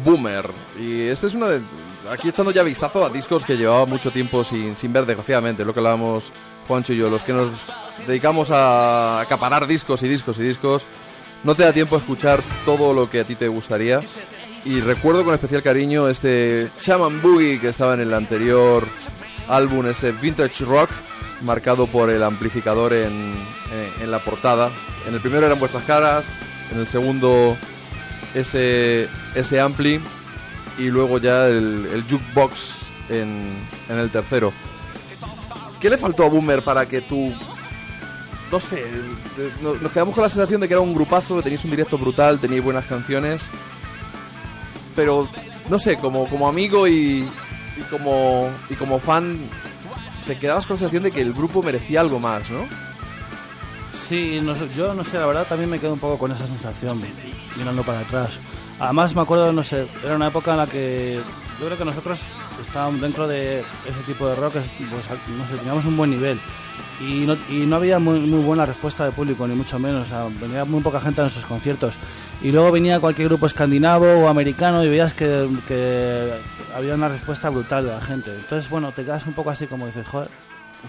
Boomer. Y este es uno de. Aquí echando ya vistazo a discos que llevaba mucho tiempo sin, sin ver, desgraciadamente, lo que hablábamos Juancho y yo, los que nos dedicamos a acaparar discos y discos y discos, no te da tiempo a escuchar todo lo que a ti te gustaría. Y recuerdo con especial cariño este Shaman Boogie que estaba en el anterior álbum, ese Vintage Rock, marcado por el amplificador en, en- en la portada. En el primero eran vuestras caras, en el segundo ese, ese ampli y luego ya el, jukebox en, en el tercero. ¿Qué le faltó a Boomer para que tú... No sé, nos quedamos con la sensación de que era un grupazo, teníais un directo brutal, teníais buenas canciones, pero no sé, como, como amigo y, y como, y como fan, te quedabas con la sensación de que el grupo merecía algo más, ¿no? Sí, no yo no sé, la verdad también me quedo un poco con esa sensación mirando para atrás. Además me acuerdo, no sé, era una época en la que yo creo que nosotros estábamos dentro de ese tipo de rock, es- pues no sé, teníamos un buen nivel y no, y no había muy, muy buena respuesta de público, ni mucho menos, o sea, venía muy poca gente a nuestros conciertos. Y luego venía cualquier grupo escandinavo o americano y veías que, que había una respuesta brutal de la gente. Entonces, bueno, te quedas un poco así como dices, joder,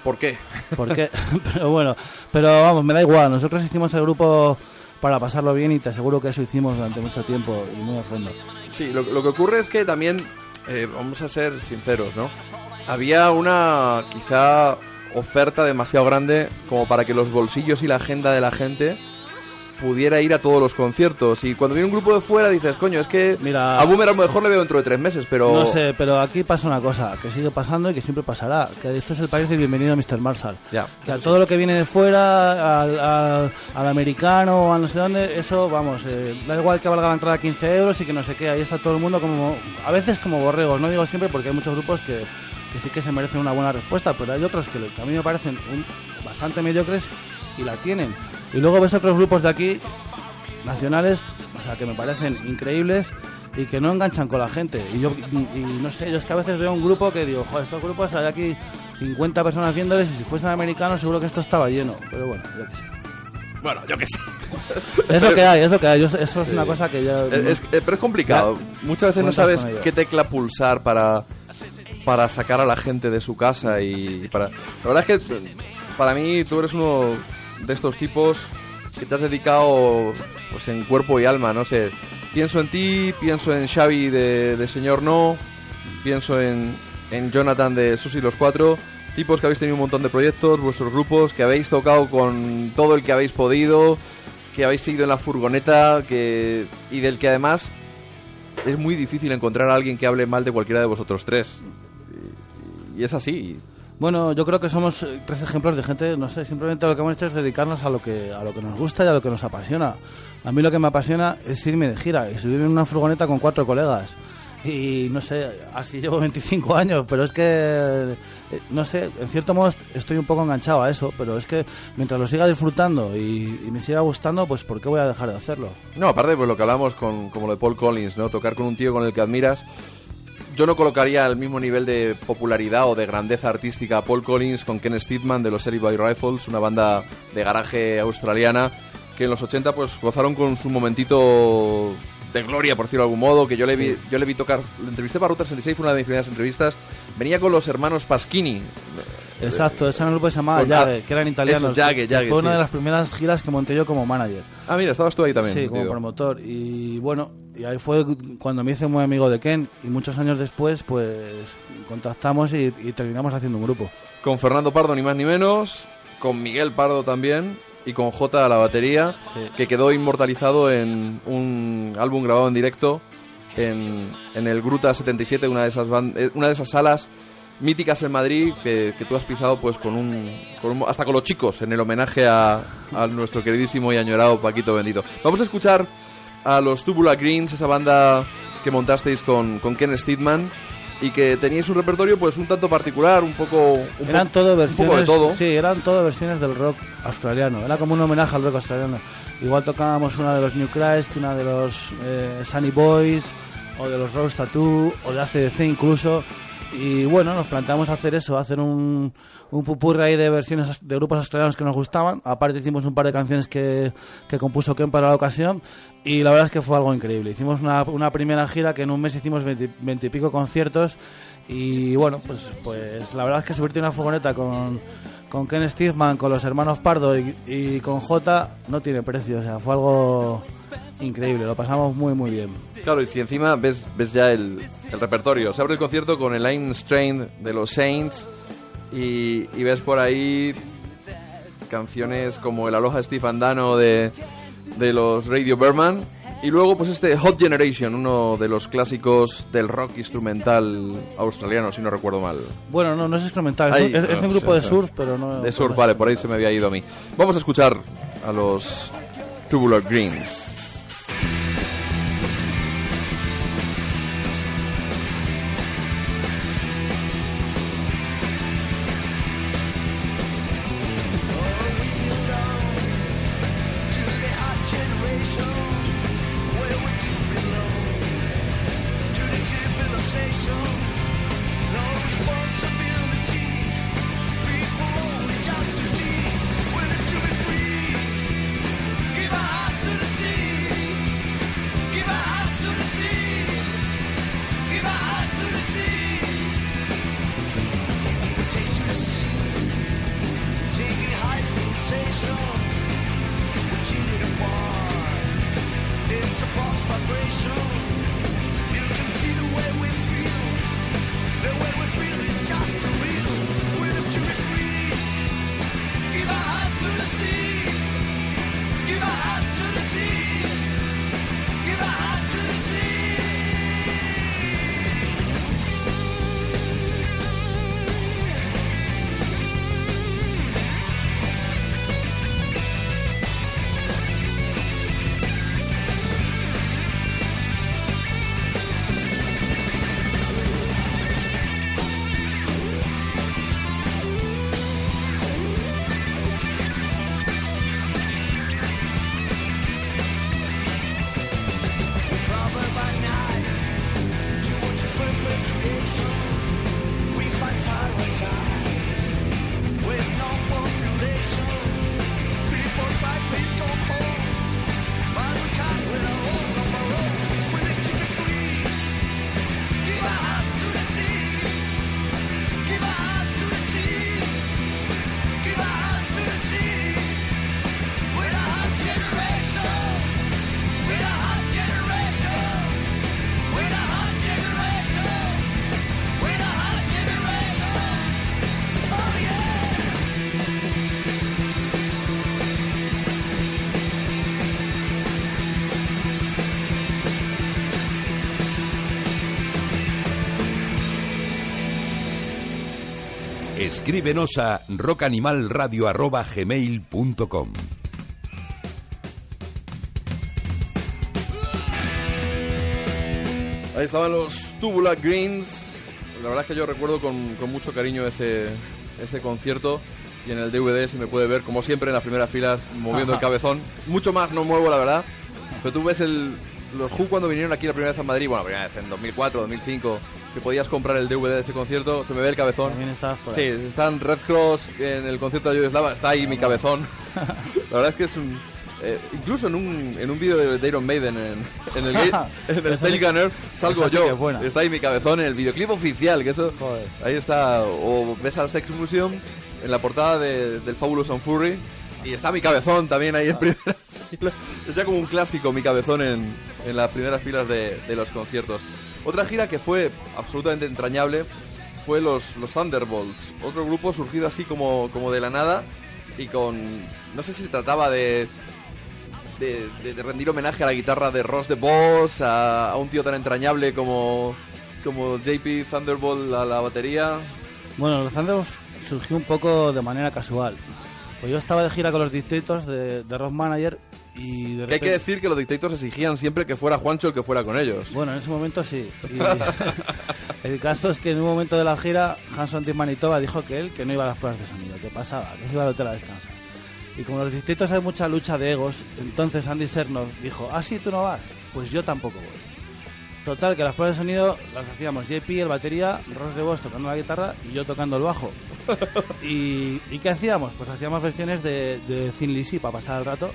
¿Por qué? ¿Por qué? pero bueno, pero vamos, me da igual. Nosotros hicimos el grupo para pasarlo bien y te aseguro que eso hicimos durante mucho tiempo y muy a fondo. Sí, lo, lo que ocurre es que también, eh, vamos a ser sinceros, ¿no? Había una quizá oferta demasiado grande como para que los bolsillos y la agenda de la gente pudiera ir a todos los conciertos. Y cuando viene un grupo de fuera dices, coño, es que Mira- a Boomer a lo mejor le veo dentro de tres meses, pero... No sé, pero aquí pasa una cosa, que sigue pasando y que siempre pasará. Que esto es el país de bienvenido a Mr. Marshall. Ya. Que a todo lo que viene de fuera, al, al- al americano o a no sé dónde, eso, vamos, eh, da igual que valga la entrada 15 euros y que no sé qué, ahí está todo el mundo como, a veces como borregos, no digo siempre porque hay muchos grupos que, que sí que se merecen una buena respuesta, pero hay otros que, que a mí me parecen un- bastante mediocres y la tienen. Y luego ves otros grupos de aquí, nacionales, o sea, que me parecen increíbles y que no enganchan con la gente. Y yo, y no sé, yo es que a veces veo un grupo que digo, joder, estos grupos hay aquí 50 personas viéndoles y si fuesen americanos seguro que esto estaba lleno. Pero bueno, yo qué sé. Bueno, yo qué sé. Es lo que hay, es lo que hay. Yo- eso es una cosa que yo... Es- eh, pero es complicado. Muchas veces no sabes qué tecla pulsar para, para sacar a la gente de su casa y para... La verdad es que para mí tú eres uno de estos tipos que te has dedicado pues en cuerpo y alma, no sé. Pienso en ti, pienso en Xavi de, de Señor No, pienso en, en Jonathan de Susi los Cuatro, tipos que habéis tenido un montón de proyectos, vuestros grupos, que habéis tocado con todo el que habéis podido, que habéis seguido en la furgoneta, que y del que además es muy difícil encontrar a alguien que hable mal de cualquiera de vosotros tres. Y, y es así. Bueno, yo creo que somos eh, tres ejemplos de gente, no sé, simplemente lo que hemos hecho es dedicarnos a lo que a lo que nos gusta y a lo que nos apasiona. A mí lo que me apasiona es irme de gira y subirme en una furgoneta con cuatro colegas. Y no sé, así llevo 25 años, pero es que, eh, no sé, en cierto modo estoy un poco enganchado a eso, pero es que mientras lo siga disfrutando y, y me siga gustando, pues ¿por qué voy a dejar de hacerlo? No, aparte pues lo que hablamos con como lo de Paul Collins, ¿no? Tocar con un tío con el que admiras. Yo no colocaría al mismo nivel de popularidad o de grandeza artística a Paul Collins con Ken Steedman de los Eric Boy Rifles, una banda de garaje australiana que en los 80 pues gozaron con su momentito de gloria, por decirlo de algún modo, que yo le vi, yo le vi tocar, lo entrevisté para Ruta 66, fue una de mis primeras entrevistas, venía con los hermanos Paschini, Exacto, ese era un grupo que se llamaba Con- Jagge, ah, que eran italianos. eso, Jagge, que Jagge, fue una sí. de las primeras giras que monté yo como manager. Ah, mira, estabas tú ahí también. Sí, como metido. promotor. Y bueno, y ahí fue cuando me hice muy amigo de Ken. Y muchos años después, pues contactamos y, y terminamos haciendo un grupo. Con Fernando Pardo, ni más ni menos. Con Miguel Pardo también. Y con J a la batería. Sí. Que quedó inmortalizado en un álbum grabado en directo. En, en el Gruta 77, una de esas, eh, una de esas salas míticas en Madrid que, que tú has pisado pues con un, con un- hasta con los chicos en el homenaje a, a nuestro queridísimo y añorado Paquito Bendito. Vamos a escuchar a los Tubular Greens, esa banda que montasteis con, con Ken Steedman y que teníais un repertorio pues un tanto particular, un poco un eran po- todo un versiones. poco de todo. Sí, eran todo versiones del rock australiano. Era como un homenaje al rock australiano. Igual tocábamos una de los New Christ, una de los eh, Sunny Boys, o de los Rose Tattoo, o de ACDC incluso. Y bueno, nos planteamos hacer eso, hacer un, un pupurri ahí de versiones de grupos australianos que nos gustaban. Aparte hicimos un par de canciones que, que compuso Ken para la ocasión. Y la verdad es que fue algo increíble. Hicimos una, una primera gira que en un mes hicimos veinte y pico conciertos. Y bueno, pues, pues la verdad es que subirte una furgoneta con, con Ken Steedman, con los hermanos Pardo y, y con J no tiene precio. O sea, fue algo increíble. Lo pasamos muy, muy bien. Claro, y si encima ves, ves ya el, el repertorio, se abre el concierto con el Line Strain de los Saints y, y ves por ahí canciones como el Aloha Steve Andano de, de los Radio Berman y luego pues este Hot Generation, uno de los clásicos del rock instrumental australiano, si no recuerdo mal. Bueno, no, no es instrumental. Es, un- es- es un no, grupo sí, de surf, pero no. De surf, vale, por ahí se me había ido a mí. Vamos a escuchar a los Tubular Greens. Escríbenos a rockanimalradio.gmail.com Ahí estaban los Tubular Greens. La verdad es que yo recuerdo con, con mucho cariño ese, ese concierto. Y en el DVD se me puede ver, como siempre, en las primeras filas, moviendo el cabezón. Mucho más no muevo, la verdad. Pero tú ves el, los Who cuando vinieron aquí la primera vez a Madrid, bueno, la primera vez en 2004, 2005, que podías comprar el DVD de ese concierto, se me ve el cabezón. También estabas por Sí, ahí. están Red Cross en el concierto de Yugoslava, está ahí mi cabezón. La verdad es que es un... eh, incluso en un, en un vídeo de, de Iron Maiden en, en el, en el sí que- Gunner salgo sí yo. Está ahí mi cabezón en el videoclip oficial, que eso... Joder. Ahí está, o ves al Sex Museum en la portada de- del Fabulous and Furry y está mi cabezón también ahí en primera fila. Es ya como un clásico mi cabezón en, en las primeras filas de, de los conciertos. Otra gira que fue absolutamente entrañable fue los, Thunderbolts, otro grupo surgido así como, como de la nada y con... No sé si se trataba de... De, de- de rendir homenaje a la guitarra de Ross the Boss, a, un tío tan entrañable como, como JP Thunderbolt a la batería. Bueno, los Thunderbolts surgió un poco de manera casual. Pues yo estaba de gira con los Dictators de, de Rock Manager y de Que hay que repente- decir que los Dictators exigían siempre que fuera Juancho el que fuera con ellos. Bueno, en ese momento sí. Y el caso es que en un momento de la gira, Hanson de Manitoba dijo que él que no iba a las pruebas de sonido, que pasaba, que se iba al hotel a descansar. Y como en los distritos hay mucha lucha de egos, entonces Andy Sernos dijo, ah, sí, tú no vas, pues yo tampoco voy. Total, que las pruebas de sonido las hacíamos JP, el batería, Ross de Vos tocando la guitarra y yo tocando el bajo. ¿Y, ¿y qué hacíamos? Pues hacíamos versiones de, de Thin Lizzy para pasar el rato.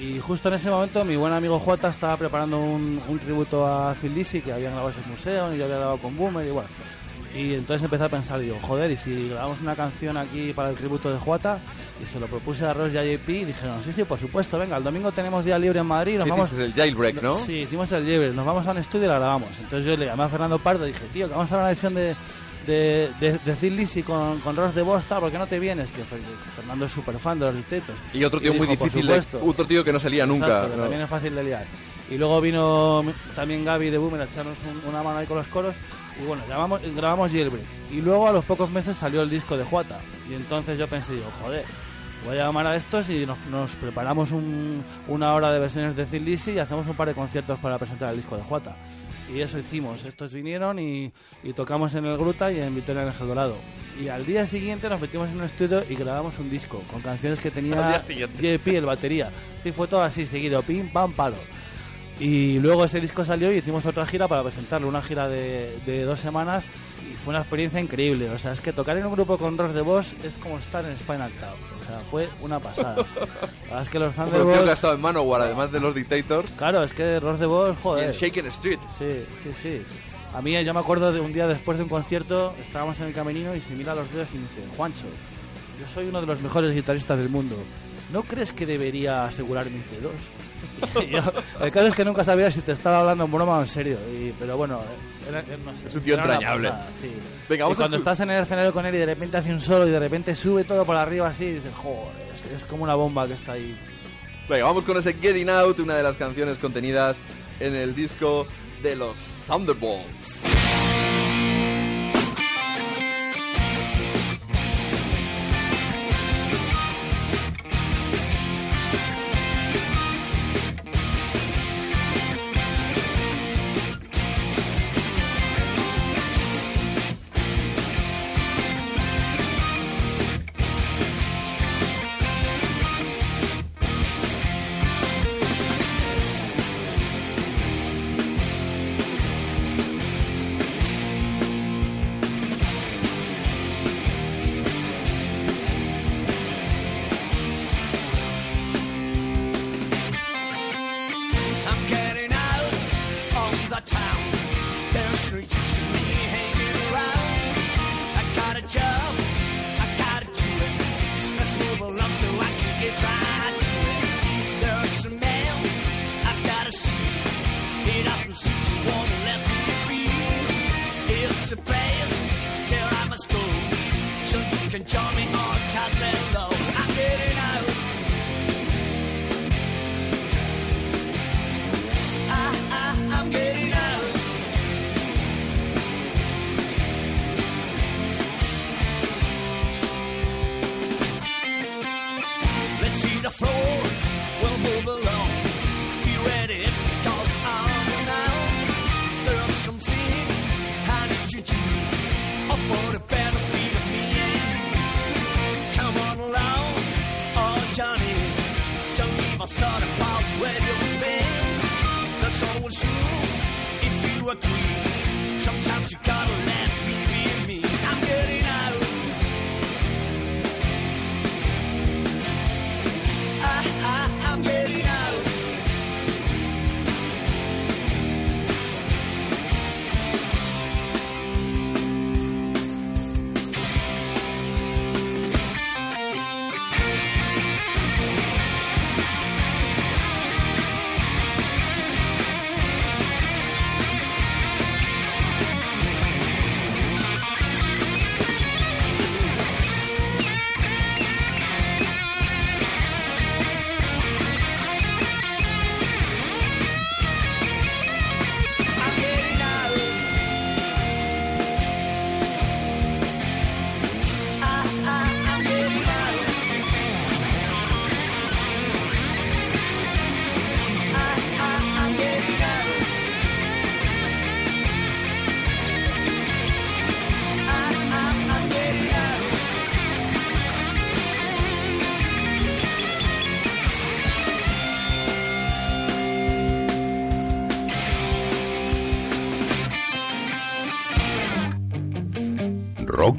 Y justo en ese momento mi buen amigo Juata estaba preparando un, un tributo a Phil Lizzy que habían grabado ese museo y yo había grabado con Boomer y bueno. Y entonces empecé a pensar, digo, joder, y si grabamos una canción aquí para el tributo de Juata, y se lo propuse a Ross y a JP, y dijeron, sí, sí, por supuesto, venga, el domingo tenemos día libre en Madrid, nos ¿Qué vamos... El jailbreak, ¿no? Sí, hicimos el libre, nos vamos a un estudio y la grabamos. Entonces yo le llamé a Fernando Pardo y dije, tío, que vamos a hacer una versión de, de, de, con, con Ross de Bosta, ¿por qué no te vienes? Que Fer- Fernando es súper fan de los dictatos. Y otro tío muy dijo, "Por difícil, de, supuesto". otro tío que no salía nunca. Exacto, ¿no? también es fácil de liar. Y luego vino también Gaby de Boomer a echarnos un- una mano ahí con los coros. Y bueno, llamamos, grabamos Jailbreak. Y luego a los pocos meses salió el disco de Juata. Y entonces yo pensé, digo, joder, voy a llamar a estos y nos, nos preparamos un- una hora de versiones de Thin y hacemos un par de conciertos para presentar el disco de Juata. Y eso hicimos. Estos vinieron y, y tocamos en el Gruta y en Vitoria en el Dorado. Y al día siguiente nos metimos en un estudio y grabamos un disco con canciones que tenía. JP, el batería. Y fue todo así, seguido, pim, pam, palo. Y luego ese disco salió y hicimos otra gira para presentarlo, una gira de, de dos semanas fue una experiencia increíble. O sea, es que tocar en un grupo con Ross de Boss es como estar en Spinal Tap. O sea, fue una pasada. La verdad es que los el tío que ha Thunderbolts... estado en Manowar, además de los Dictators. Claro, es que Ross de Boss, Y joder. en Shaken Street. Sí, sí, sí. A mí, yo me acuerdo de un día después de un concierto, estábamos en el camerino y se mira a los dedos y me dice, Juancho, yo soy uno de los mejores guitarristas del mundo. ¿No crees que debería asegurar mis dedos? Yo- el caso es que nunca sabía si te estaba hablando en broma o en serio. Y, pero bueno, era- era- no sé, Es un tío entrañable. pasada, sí. Venga, y cuando estás en el escenario con él y de repente hace un solo y de repente sube todo por arriba así, y dices, joder, es, es como una bomba que está ahí. Venga, vamos con ese Getting Out, una de las canciones contenidas en el disco de los Thunderbolts.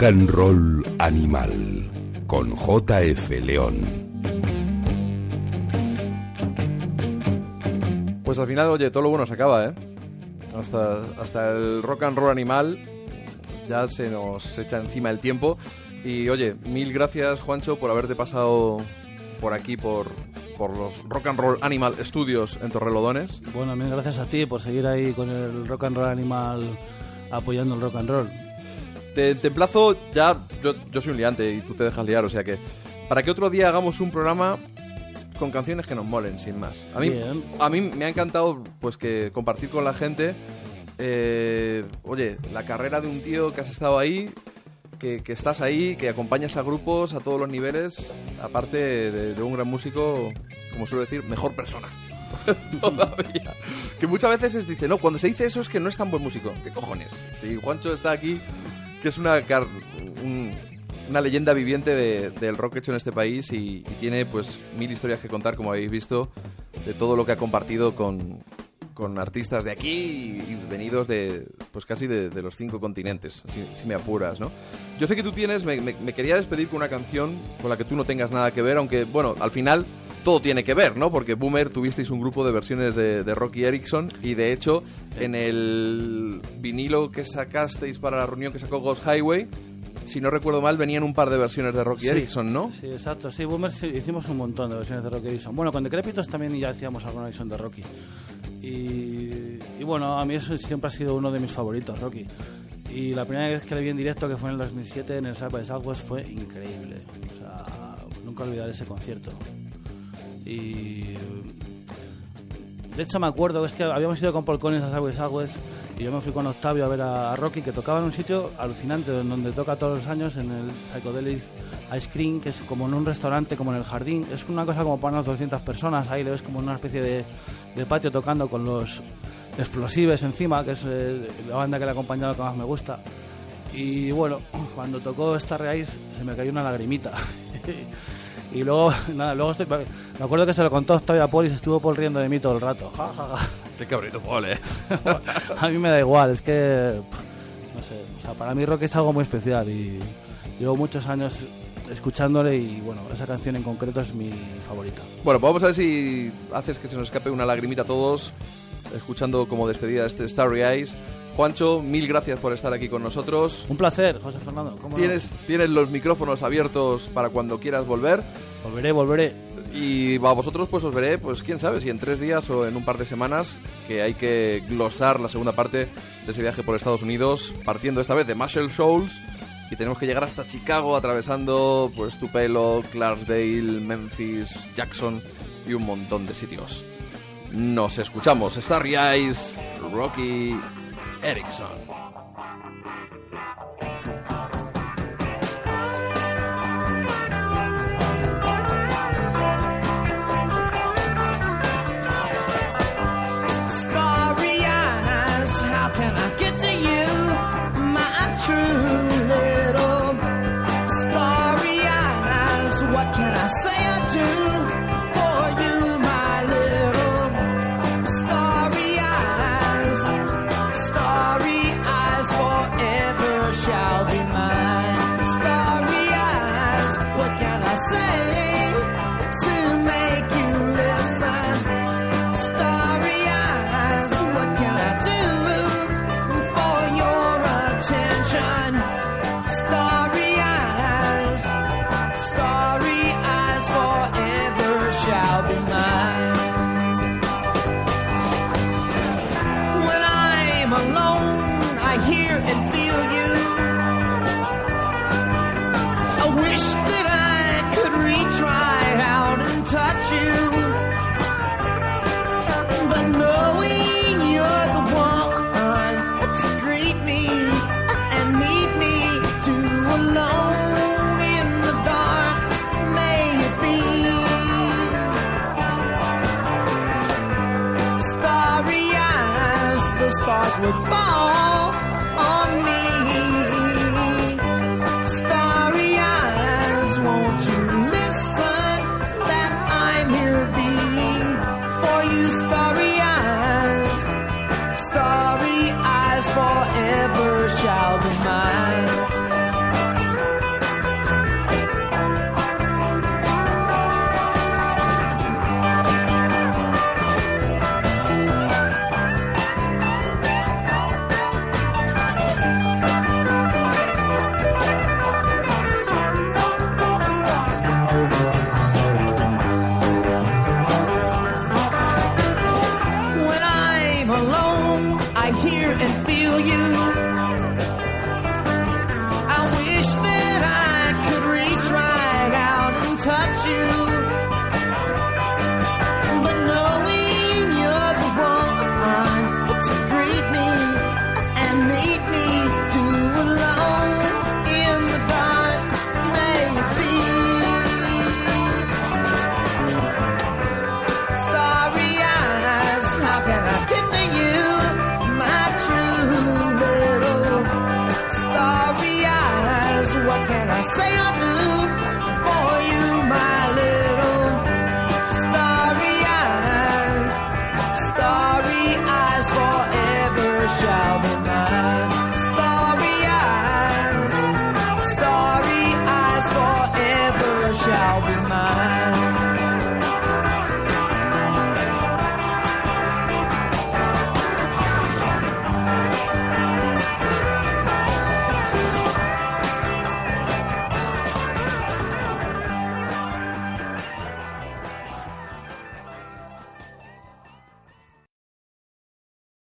Rock and Roll Animal con JF León. Pues al final, oye, todo lo bueno se acaba, ¿eh? Hasta, hasta el rock and roll animal ya se nos echa encima el tiempo. Y oye, mil gracias, Juancho, por haberte pasado por aquí, por, por los Rock and Roll Animal Studios en Torrelodones. Bueno, mil gracias a ti por seguir ahí con el rock and roll animal apoyando el rock and roll. Te, te emplazo ya, yo, yo soy un liante y tú te dejas liar, o sea que para que otro día hagamos un programa con canciones que nos molen, sin más. A mí, Bien. a mí me ha encantado pues que compartir con la gente, eh, oye, la carrera de un tío que has estado ahí, que, que estás ahí, que acompañas a grupos a todos los niveles, aparte de, de un gran músico, como suelo decir, mejor persona. Todavía. Que muchas veces se dice, no, cuando se dice eso es que no es tan buen músico. ¿Qué cojones? Si Juancho está aquí, que es una, un- una leyenda viviente de- del rock hecho en este país y, y tiene pues mil historias que contar, como habéis visto, de todo lo que ha compartido con, con artistas de aquí y, y venidos de pues casi de, de los cinco continentes, si, si me apuras, ¿no? Yo sé que tú tienes, me, me- me quería despedir con una canción con la que tú no tengas nada que ver, aunque, bueno, al final todo tiene que ver, ¿no? Porque Boomer tuvisteis un grupo de versiones de, de Rocky Erickson y de hecho en el vinilo que sacasteis para la reunión que sacó Ghost Highway, si no recuerdo mal, venían un par de versiones de Rocky Sí. Erickson, ¿no? Sí, exacto. Sí, Boomers sí, hicimos un montón de versiones de Rocky Edison. Bueno, con Decrépitos también ya hacíamos alguna versión de Rocky. Y, y bueno, a mí eso siempre ha sido uno de mis favoritos, Rocky. Y la primera vez que le vi en directo, que fue en el 2007 en el South by Southwest, fue increíble. O sea, nunca olvidaré ese concierto. Y de hecho me acuerdo es que habíamos ido con Collins a by Southwest y yo me fui con Octavio a ver a, Rocky que tocaba en un sitio alucinante donde toca todos los años en el Psychedelic Ice Cream que es como en un restaurante como en el jardín. Es una cosa como para unas 200 personas ahí le ves como una especie de, de patio tocando con los explosivos encima que es eh, la banda que le ha acompañado que más me gusta. Y bueno cuando tocó Starry Eyes se me cayó una lagrimita Y luego, nada, luego estoy- me acuerdo que se lo contó Octavio a Paul y se estuvo Paul riendo de mí todo el rato. Ja, ja, ja. Qué cabrito, Paul, ¿eh? a mí me da igual, es que, no sé, o sea, para mí rock es algo muy especial y llevo muchos años escuchándole y bueno, esa canción en concreto es mi favorita. Bueno, pues vamos a ver si haces que se nos escape una lagrimita a todos, escuchando como despedida este Starry Eyes. Juancho, mil gracias por estar aquí con nosotros. Un placer, José Fernando. ¿cómo no? Tienes, tienes los micrófonos abiertos para cuando quieras volver. Volveré, volveré. Y a vosotros pues os veré, pues quién sabe, si en tres días o en un par de semanas, que hay que glosar la segunda parte de ese viaje por Estados Unidos, partiendo esta vez de Marshall Shoals, y tenemos que llegar hasta Chicago atravesando pues Tupelo, Clarksdale, Memphis, Jackson y un montón de sitios. Nos escuchamos, Starry Eyes, Rocky Erickson.